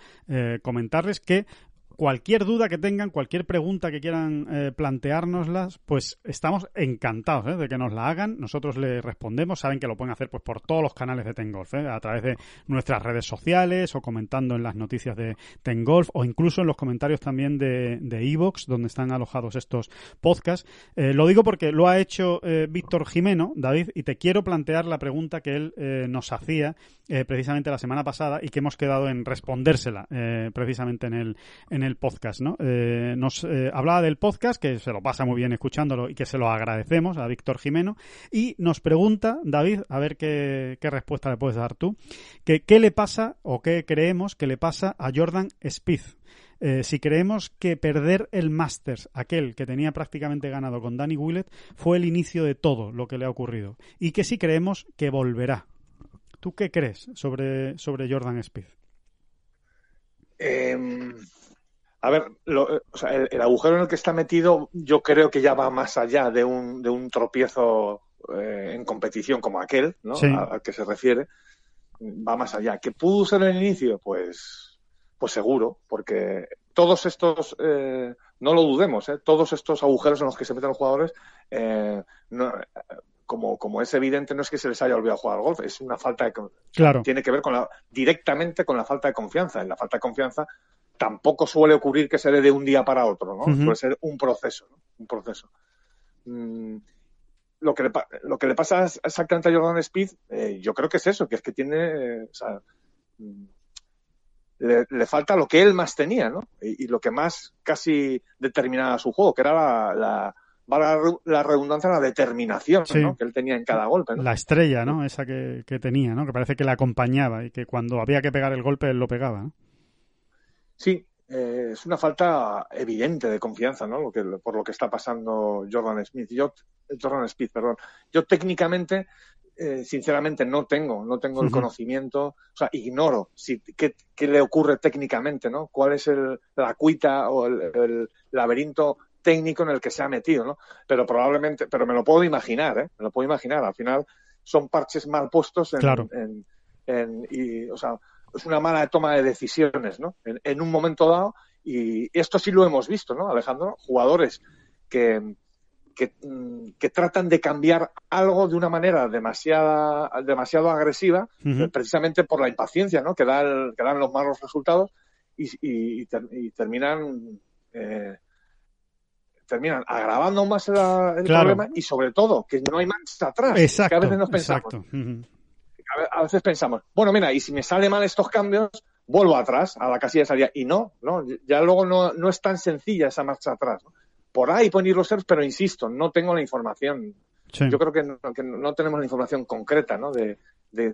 comentarles que cualquier duda que tengan, cualquier pregunta que quieran eh, planteárnoslas, pues estamos encantados ¿eh? de que nos la hagan. Nosotros les respondemos. Saben que lo pueden hacer pues por todos los canales de Tengolf, ¿eh? a través de nuestras redes sociales o comentando en las noticias de Tengolf o incluso en los comentarios también de de Evox, donde están alojados estos podcasts. Eh, lo digo porque lo ha hecho eh, Víctor Jimeno, David, y te quiero plantear la pregunta que él nos hacía precisamente la semana pasada y que hemos quedado en respondérsela precisamente en el, en el podcast, ¿no? Eh, nos eh, hablaba del podcast, que se lo pasa muy bien escuchándolo y que se lo agradecemos a Víctor Jimeno, y nos pregunta, David, a ver qué, qué respuesta le puedes dar tú, que qué le pasa o qué creemos que le pasa a Jordan Spieth. Eh, si creemos que perder el Masters, aquel que tenía prácticamente ganado con Danny Willett, fue el inicio de todo lo que le ha ocurrido. Y que si creemos que volverá. ¿Tú qué crees sobre, sobre Jordan Spieth? Eh, a ver, lo- eh, o sea, el, el agujero en el que está metido yo creo que ya va más allá de un, de un tropiezo eh, en competición como aquel, ¿no? Sí. Al que se refiere. Va más allá. ¿Que pudo ser el inicio? Pues, pues seguro, porque todos estos, eh, no lo dudemos, ¿eh? todos estos agujeros en los que se meten los jugadores, eh, como, como es evidente, no es que se les haya olvidado jugar al golf, es una falta de claro. tiene que ver con la, directamente con la falta de confianza. En la falta de confianza tampoco suele ocurrir que se dé de un día para otro, ¿no? Suele ser un proceso, ¿no? Un proceso. Mm, lo que, le, lo que le pasa exactamente a Jordan Speed, eh, yo creo que es eso, que es que tiene, o sea, mm, le, falta lo que él más tenía, ¿no? Y, lo que más casi determinaba su juego, que era la, la la redundancia, la determinación ¿no? que él tenía en cada golpe. ¿no? La estrella, ¿no? Esa que, que, tenía, ¿no? Que parece que le acompañaba y que cuando había que pegar el golpe él lo pegaba. ¿no? Sí, eh, es una falta evidente de confianza, ¿no? Lo que, por lo que está pasando Jordan Smith. Yo, Jordan Smith, perdón. Yo técnicamente eh, sinceramente no tengo, no tengo el conocimiento, o sea, ignoro si, qué, le ocurre técnicamente, ¿no? ¿Cuál es el, la cuita o el, laberinto técnico en el que se ha metido, ¿no? Pero probablemente, pero me lo puedo imaginar, ¿eh? Me lo puedo imaginar. Al final son parches mal puestos en, en, y, o sea, es una mala toma de decisiones, ¿no? En, en un momento dado y esto sí lo hemos visto, ¿no, Alejandro? Jugadores que, Mm, que, tratan de cambiar algo de una manera demasiada, demasiado agresiva, precisamente por la impaciencia ¿no? que, da que dan los malos resultados y, terminan eh, terminan agravando más el problema y sobre todo que no hay marcha atrás. Exacto, que a veces nos pensamos, a veces pensamos, bueno, mira, y si me sale mal estos cambios, vuelvo atrás a la casilla de salida. Y no, no, ya luego no, no es tan sencilla esa marcha atrás. ¿no? por ahí pueden ir los servers, pero insisto, no tengo la información. Yo creo que no, tenemos la información concreta, ¿no? De,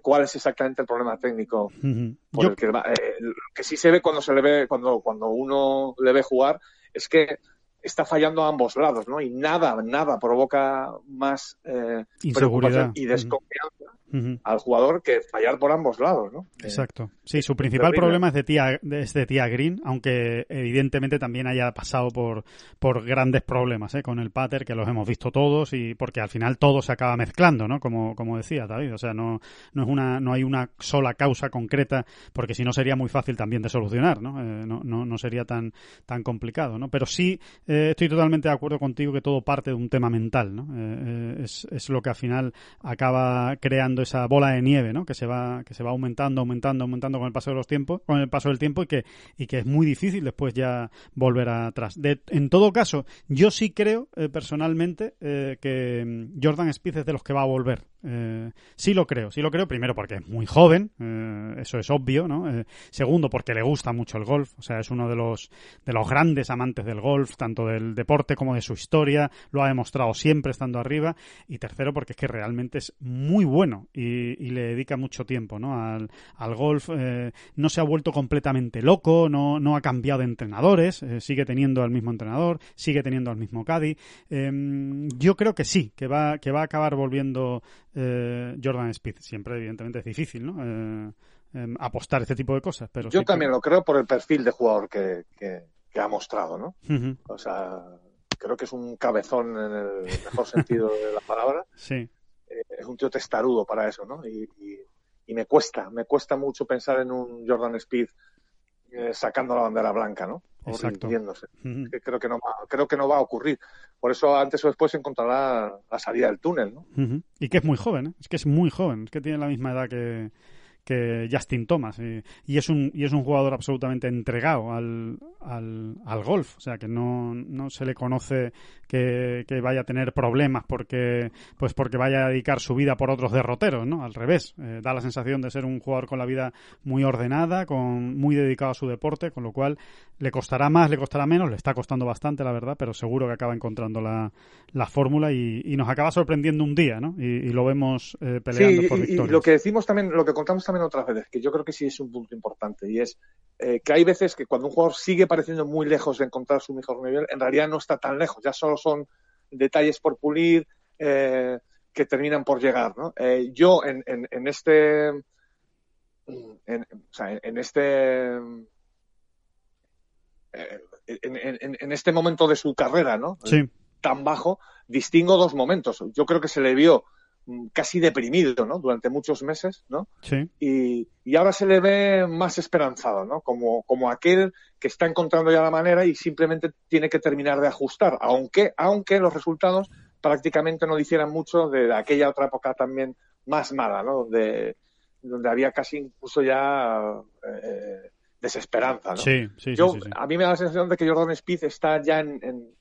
cuál es exactamente el problema técnico. que, eh, que sí se ve cuando se le ve, cuando, cuando uno le ve jugar, es que está fallando a ambos lados, ¿no? Y nada, nada provoca más eh, preocupación y desconfianza al jugador que fallar por ambos lados, ¿no? Exacto. Sí, su principal problema es de tía, es de tía Green, aunque evidentemente también haya pasado por, por grandes problemas ¿eh? con el pater, que los hemos visto todos, y porque al final todo se acaba mezclando, ¿no? Como, como decía David. O sea, no, no es una, no hay una sola causa concreta, porque si no sería muy fácil también de solucionar, ¿no? Eh, no, no, no, sería tan, tan complicado, ¿no? Pero sí eh, estoy totalmente de acuerdo contigo que todo parte de un tema mental, ¿no? Eh, eh, es, es lo que al final acaba creando esa bola de nieve, ¿no? Que se va, que se va aumentando, aumentando, aumentando con el paso de los tiempos, con el paso del tiempo y que, y que es muy difícil después ya volver atrás. en todo caso, yo sí creo eh, personalmente que mm, Jordan Spieth es de los que va a volver. Eh, sí lo creo, sí lo creo, primero porque es muy joven, eso es obvio, ¿no? segundo porque le gusta mucho el golf, o sea, es uno de los, de los grandes amantes del golf, tanto del deporte como de su historia, lo ha demostrado siempre estando arriba, y tercero porque es que realmente es muy bueno y, le dedica mucho tiempo ¿no? al, al golf. Eh, no se ha vuelto completamente loco, no, no ha cambiado de entrenadores, eh, sigue teniendo al mismo entrenador, sigue teniendo al mismo Caddy. Em, yo creo que sí, que va, que va a acabar volviendo eh, Jordan Speed. Siempre, evidentemente, es difícil, ¿no? Em, apostar este tipo de cosas. Pero yo también lo creo por el perfil de jugador que, que, ha mostrado, ¿no? O sea, creo que es un cabezón en el mejor sentido de la palabra. Sí. Eh, es un tío testarudo para eso, ¿no? Y, me cuesta, me cuesta mucho pensar en un Jordan Speed eh, sacando la bandera blanca, ¿no? Exacto. creo que no va, creo que no va a ocurrir. Por eso antes o después encontrará la salida del túnel, ¿no? Y que es muy joven, ¿eh? es que es muy joven, es que tiene la misma edad que, que Justin Thomas. Y, es un, y es un jugador absolutamente entregado al, al, al golf. O sea, que no, no se le conoce que, que, vaya a tener problemas porque, pues porque vaya a dedicar su vida por otros derroteros, ¿no? Al revés. Eh, da la sensación de ser un jugador con la vida muy ordenada, con, muy dedicado a su deporte, con lo cual le costará más, le costará menos, le está costando bastante, la verdad, pero seguro que acaba encontrando la, la fórmula y, y, nos acaba sorprendiendo un día, ¿no? Y, lo vemos eh, peleando por victorias. Y lo que decimos también, lo que contamos también otras veces, que yo creo que sí es un punto importante, y es eh, que hay veces que cuando un jugador sigue pareciendo muy lejos de encontrar su mejor nivel, en realidad no está tan lejos, ya solo son detalles por pulir eh, que terminan por llegar. ¿no? Eh, yo en, en, este. En, o sea, en este. En, este momento de su carrera, ¿no? Sí. Tan bajo, distingo dos momentos. Yo creo que se le vio casi deprimido, ¿no? Durante muchos meses, ¿no? Sí. Y, y ahora se le ve más esperanzado, ¿no? Como, como aquel que está encontrando ya la manera y simplemente tiene que terminar de ajustar, aunque, aunque los resultados prácticamente no dicieran mucho de aquella otra época también más mala, ¿no? Donde, donde había casi incluso ya eh, desesperanza, ¿no? Sí, sí, Yo, sí, sí, sí. A mí me da la sensación de que Jordan Speed está ya en, en,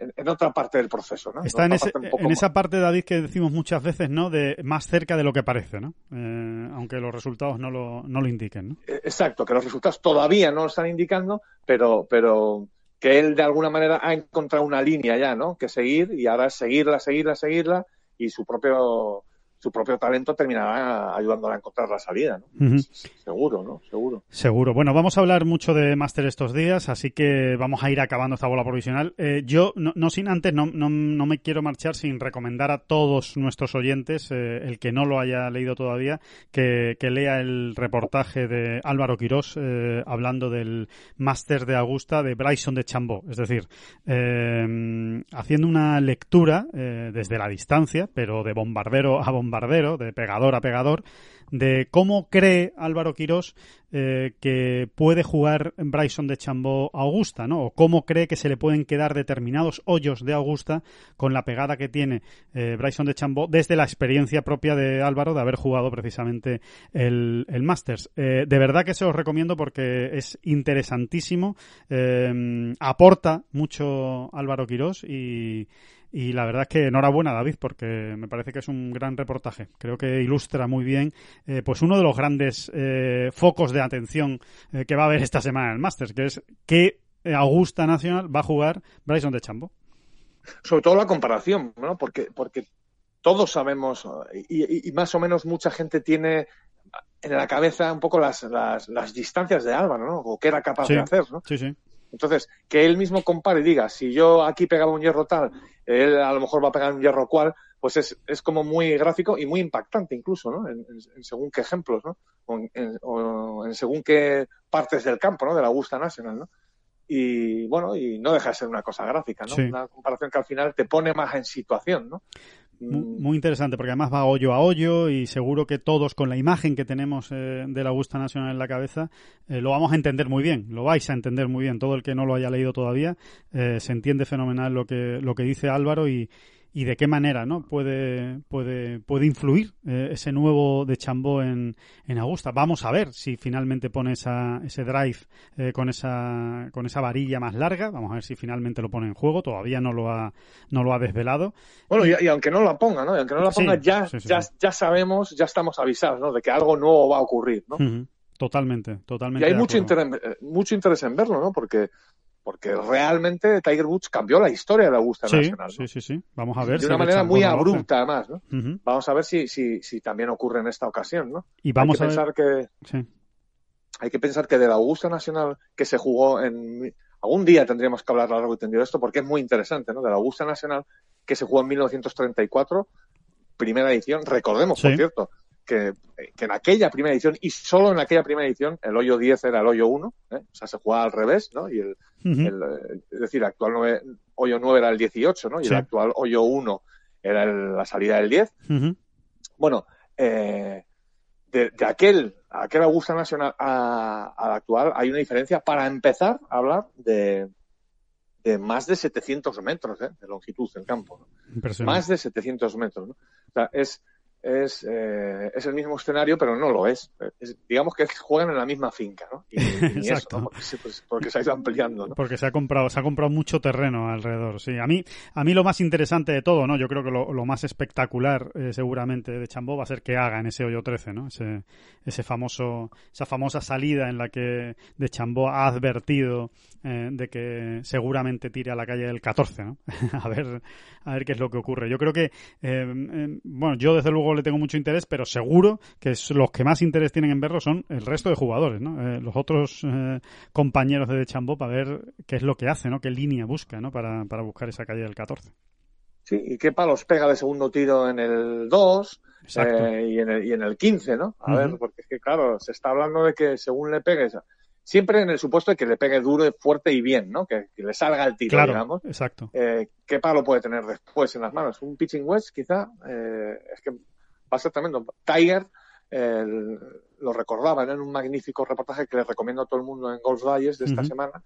en- en otra parte del proceso, ¿no? Está en, ese- parte esa parte, David, que decimos muchas veces, ¿no? De más cerca de lo que parece, ¿no? Eh, aunque los resultados no lo, no lo indiquen, ¿no? Eh, Exacto, que los resultados todavía no lo están indicando, pero, pero que él de alguna manera ha encontrado una línea ya, ¿no? Que seguir y ahora es seguirla, seguirla, seguirla y su propio su propio talento terminará ayudándola a encontrar la salida, ¿no? Seguro, ¿no? Seguro. Seguro. Bueno, vamos a hablar mucho de Master estos días, así que vamos a ir acabando esta bola provisional. Eh, yo, no, no sin antes, no, no, no me quiero marchar sin recomendar a todos nuestros oyentes, eh, el que no lo haya leído todavía, que, que lea el reportaje de Álvaro Quirós eh, hablando del Master de Augusta de Bryson de Chambó. Es decir, haciendo una lectura desde la distancia, pero de bombardero a bombardero, de pegador a pegador, de cómo cree Álvaro Quirós eh, que puede jugar Bryson de Chambó a Augusta, ¿no? O cómo cree que se le pueden quedar determinados hoyos de Augusta con la pegada que tiene eh, Bryson de Chambó desde la experiencia propia de Álvaro de haber jugado precisamente el, Masters. Eh, de verdad que se os recomiendo porque es interesantísimo, aporta mucho Álvaro Quirós y y la verdad es que enhorabuena, David, porque me parece que es un gran reportaje. Creo que ilustra muy bien eh, pues uno de los grandes eh, focos de atención eh, que va a haber esta semana en el Masters, que es que Augusta Nacional va a jugar Bryson de Chambo. Sobre todo la comparación, ¿no? Porque, porque todos sabemos, y, y- y más o menos mucha gente tiene en la cabeza un poco las, las, las distancias de Álvaro, ¿no? O qué era capaz Sí. de hacer, ¿no? Sí, sí. Entonces, que él mismo compare y diga, si yo aquí pegaba un hierro tal, él a lo mejor va a pegar un hierro cual, pues es, es como muy gráfico y muy impactante incluso, ¿no? En, en- en según qué ejemplos, ¿no? O en, en- o en según qué partes del campo, ¿no? De la Augusta National, ¿no? Y bueno, y no deja de ser una cosa gráfica, ¿no? Sí. Una comparación que al final te pone más en situación, ¿no? Mm, Muy interesante, porque además va hoyo a hoyo y seguro que todos, con la imagen que tenemos eh, de la Augusta Nacional en la cabeza, eh, lo vamos a entender muy bien, lo vais a entender muy bien. Todo el que no lo haya leído todavía, eh, se entiende fenomenal lo que, lo que dice Álvaro y, y de qué manera no puede, puede, puede influir eh, ese nuevo de Chambó en, en Augusta. Vamos a ver si finalmente pone esa, ese drive eh, con, esa, con esa varilla más larga. Vamos a ver si finalmente lo pone en juego. Todavía no lo ha, no lo ha desvelado. Bueno, y, y aunque no la ponga, ¿no? Y aunque no la Sí, ponga, ya, sí, sí, ya, ya sabemos, ya estamos avisados, ¿no? De que algo nuevo va a ocurrir, ¿no? Totalmente, totalmente. Y hay mucho interés, eh, mucho interés en verlo, ¿no? Porque, porque realmente Tiger Woods cambió la historia de la Augusta Sí, Nacional. ¿no? sí, sí, sí. Vamos a ver. de una manera muy abrupta, además, ¿no? Vamos a ver si, si, si también ocurre en esta ocasión, ¿no? Y vamos hay a que ver. pensar que Sí. hay que pensar que de la Augusta Nacional que se jugó en algún día tendríamos que hablar largo y tendido de esto porque es muy interesante, ¿no? De la Augusta Nacional que se jugó en 1934, primera edición. Recordemos, por cierto, que, que en aquella primera edición y solo en aquella primera edición el hoyo 10 era el hoyo 1, ¿eh? o sea, se jugaba al revés, ¿no? Y el, Ujú. el, eh, es decir, el actual nueve- hoyo 9 era el 18, ¿no? Y Sí. el actual hoyo 1 era el- la salida del 10. Ujú. Bueno, eh, de, de aquel, aquel Augusta Nacional a- al actual hay una diferencia para empezar a hablar de, de más de 700 metros ¿eh? de longitud del campo. ¿no? Más de 700 metros. ¿no? O sea, es, es, eh, es el mismo escenario, pero no lo es. Es- digamos que juegan en la misma finca, ¿no? Y, y Exacto. Porque, se- pues, porque se ha ido ampliando, ¿no? Porque se ha comprado, se ha comprado mucho terreno alrededor. Sí, a mí, a mí lo más interesante de todo, ¿no? Yo creo que lo, lo más espectacular, eh, seguramente, de Chambó va a ser que haga en ese hoyo 13, ¿no? Ese, ese famoso, esa famosa salida en la que de Chambó ha advertido eh, de que seguramente tire a la calle del 14, ¿no? a ver, a ver qué es lo que ocurre. Yo creo que, eh, bueno, yo desde luego le tengo mucho interés, pero seguro que es- los que más interés tienen en verlo son el resto de jugadores, ¿no? Eh, los otros eh, compañeros de Chambó para ver qué es lo que hace, ¿no? Qué línea busca, ¿no? Para, para buscar esa calle del 14. Sí, y qué palos pega de segundo tiro en el 2 Exacto. eh, y, en el, y en el 15, ¿no? A ver, porque es que claro, se está hablando de que según le pegues siempre en el supuesto de que le pegue duro, fuerte y bien, ¿no? Que, le salga el tiro, claro, digamos. Exacto. Eh, ¿Qué palo puede tener después en las manos? Un pitching wedge, quizá. Eh, es que va a ser tremendo. Tiger lo recordaba en un magnífico reportaje que le recomiendo a todo el mundo en Golf Digest de esta semana.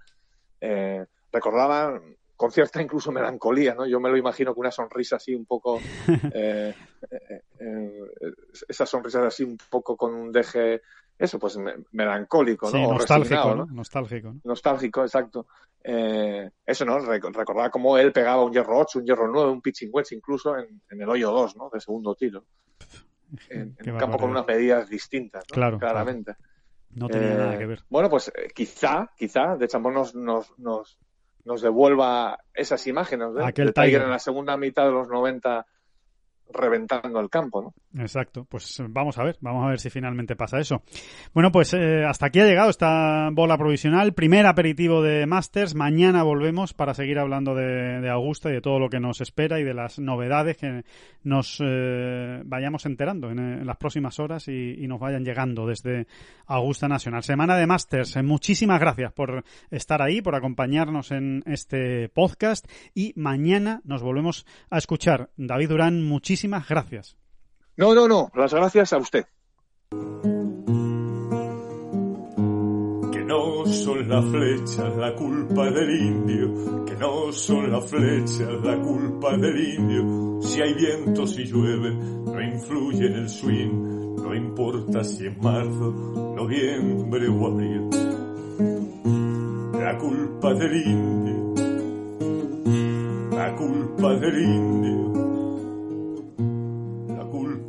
Eh, recordaba con cierta incluso melancolía, ¿no? Yo me lo imagino con una sonrisa así un poco, eh, eh, eh, esa sonrisa así un poco con un deje, eso, pues melancólico, ¿no? nostálgico, ¿no? Nostálgico, Nostálgico, exacto. eso, ¿no? Recordaba cómo él pegaba un hierro 8, un hierro 9, un pitching wedge incluso en, el hoyo 2, ¿no? De segundo tiro. En, un campo con unas medidas distintas, Claro. Claramente. No tenía nada que ver. Bueno, pues quizá, quizá, de Chambón nos, nos, nos nos devuelva esas imágenes de, Aquel Tiger en la segunda mitad de los 90 reventando el campo, ¿no? Exacto, pues vamos a ver, vamos a ver si finalmente pasa eso. Bueno, pues eh, hasta aquí ha llegado esta bola provisional, primer aperitivo de Masters, mañana volvemos para seguir hablando de, Augusta y de todo lo que nos espera y de las novedades que nos eh, vayamos enterando en, las próximas horas y, nos vayan llegando desde Augusta Nacional. Semana de Masters, muchísimas gracias por estar ahí, por acompañarnos en este podcast y mañana nos volvemos a escuchar. David Durán, muchísimas muchísimas gracias. No, no, no, las gracias a usted. Que no son las flechas la culpa del indio, que no son las flechas la culpa del indio. Si hay viento, si llueve, no influye en el swing, no importa si es marzo, noviembre o abril. La culpa del indio, la culpa del indio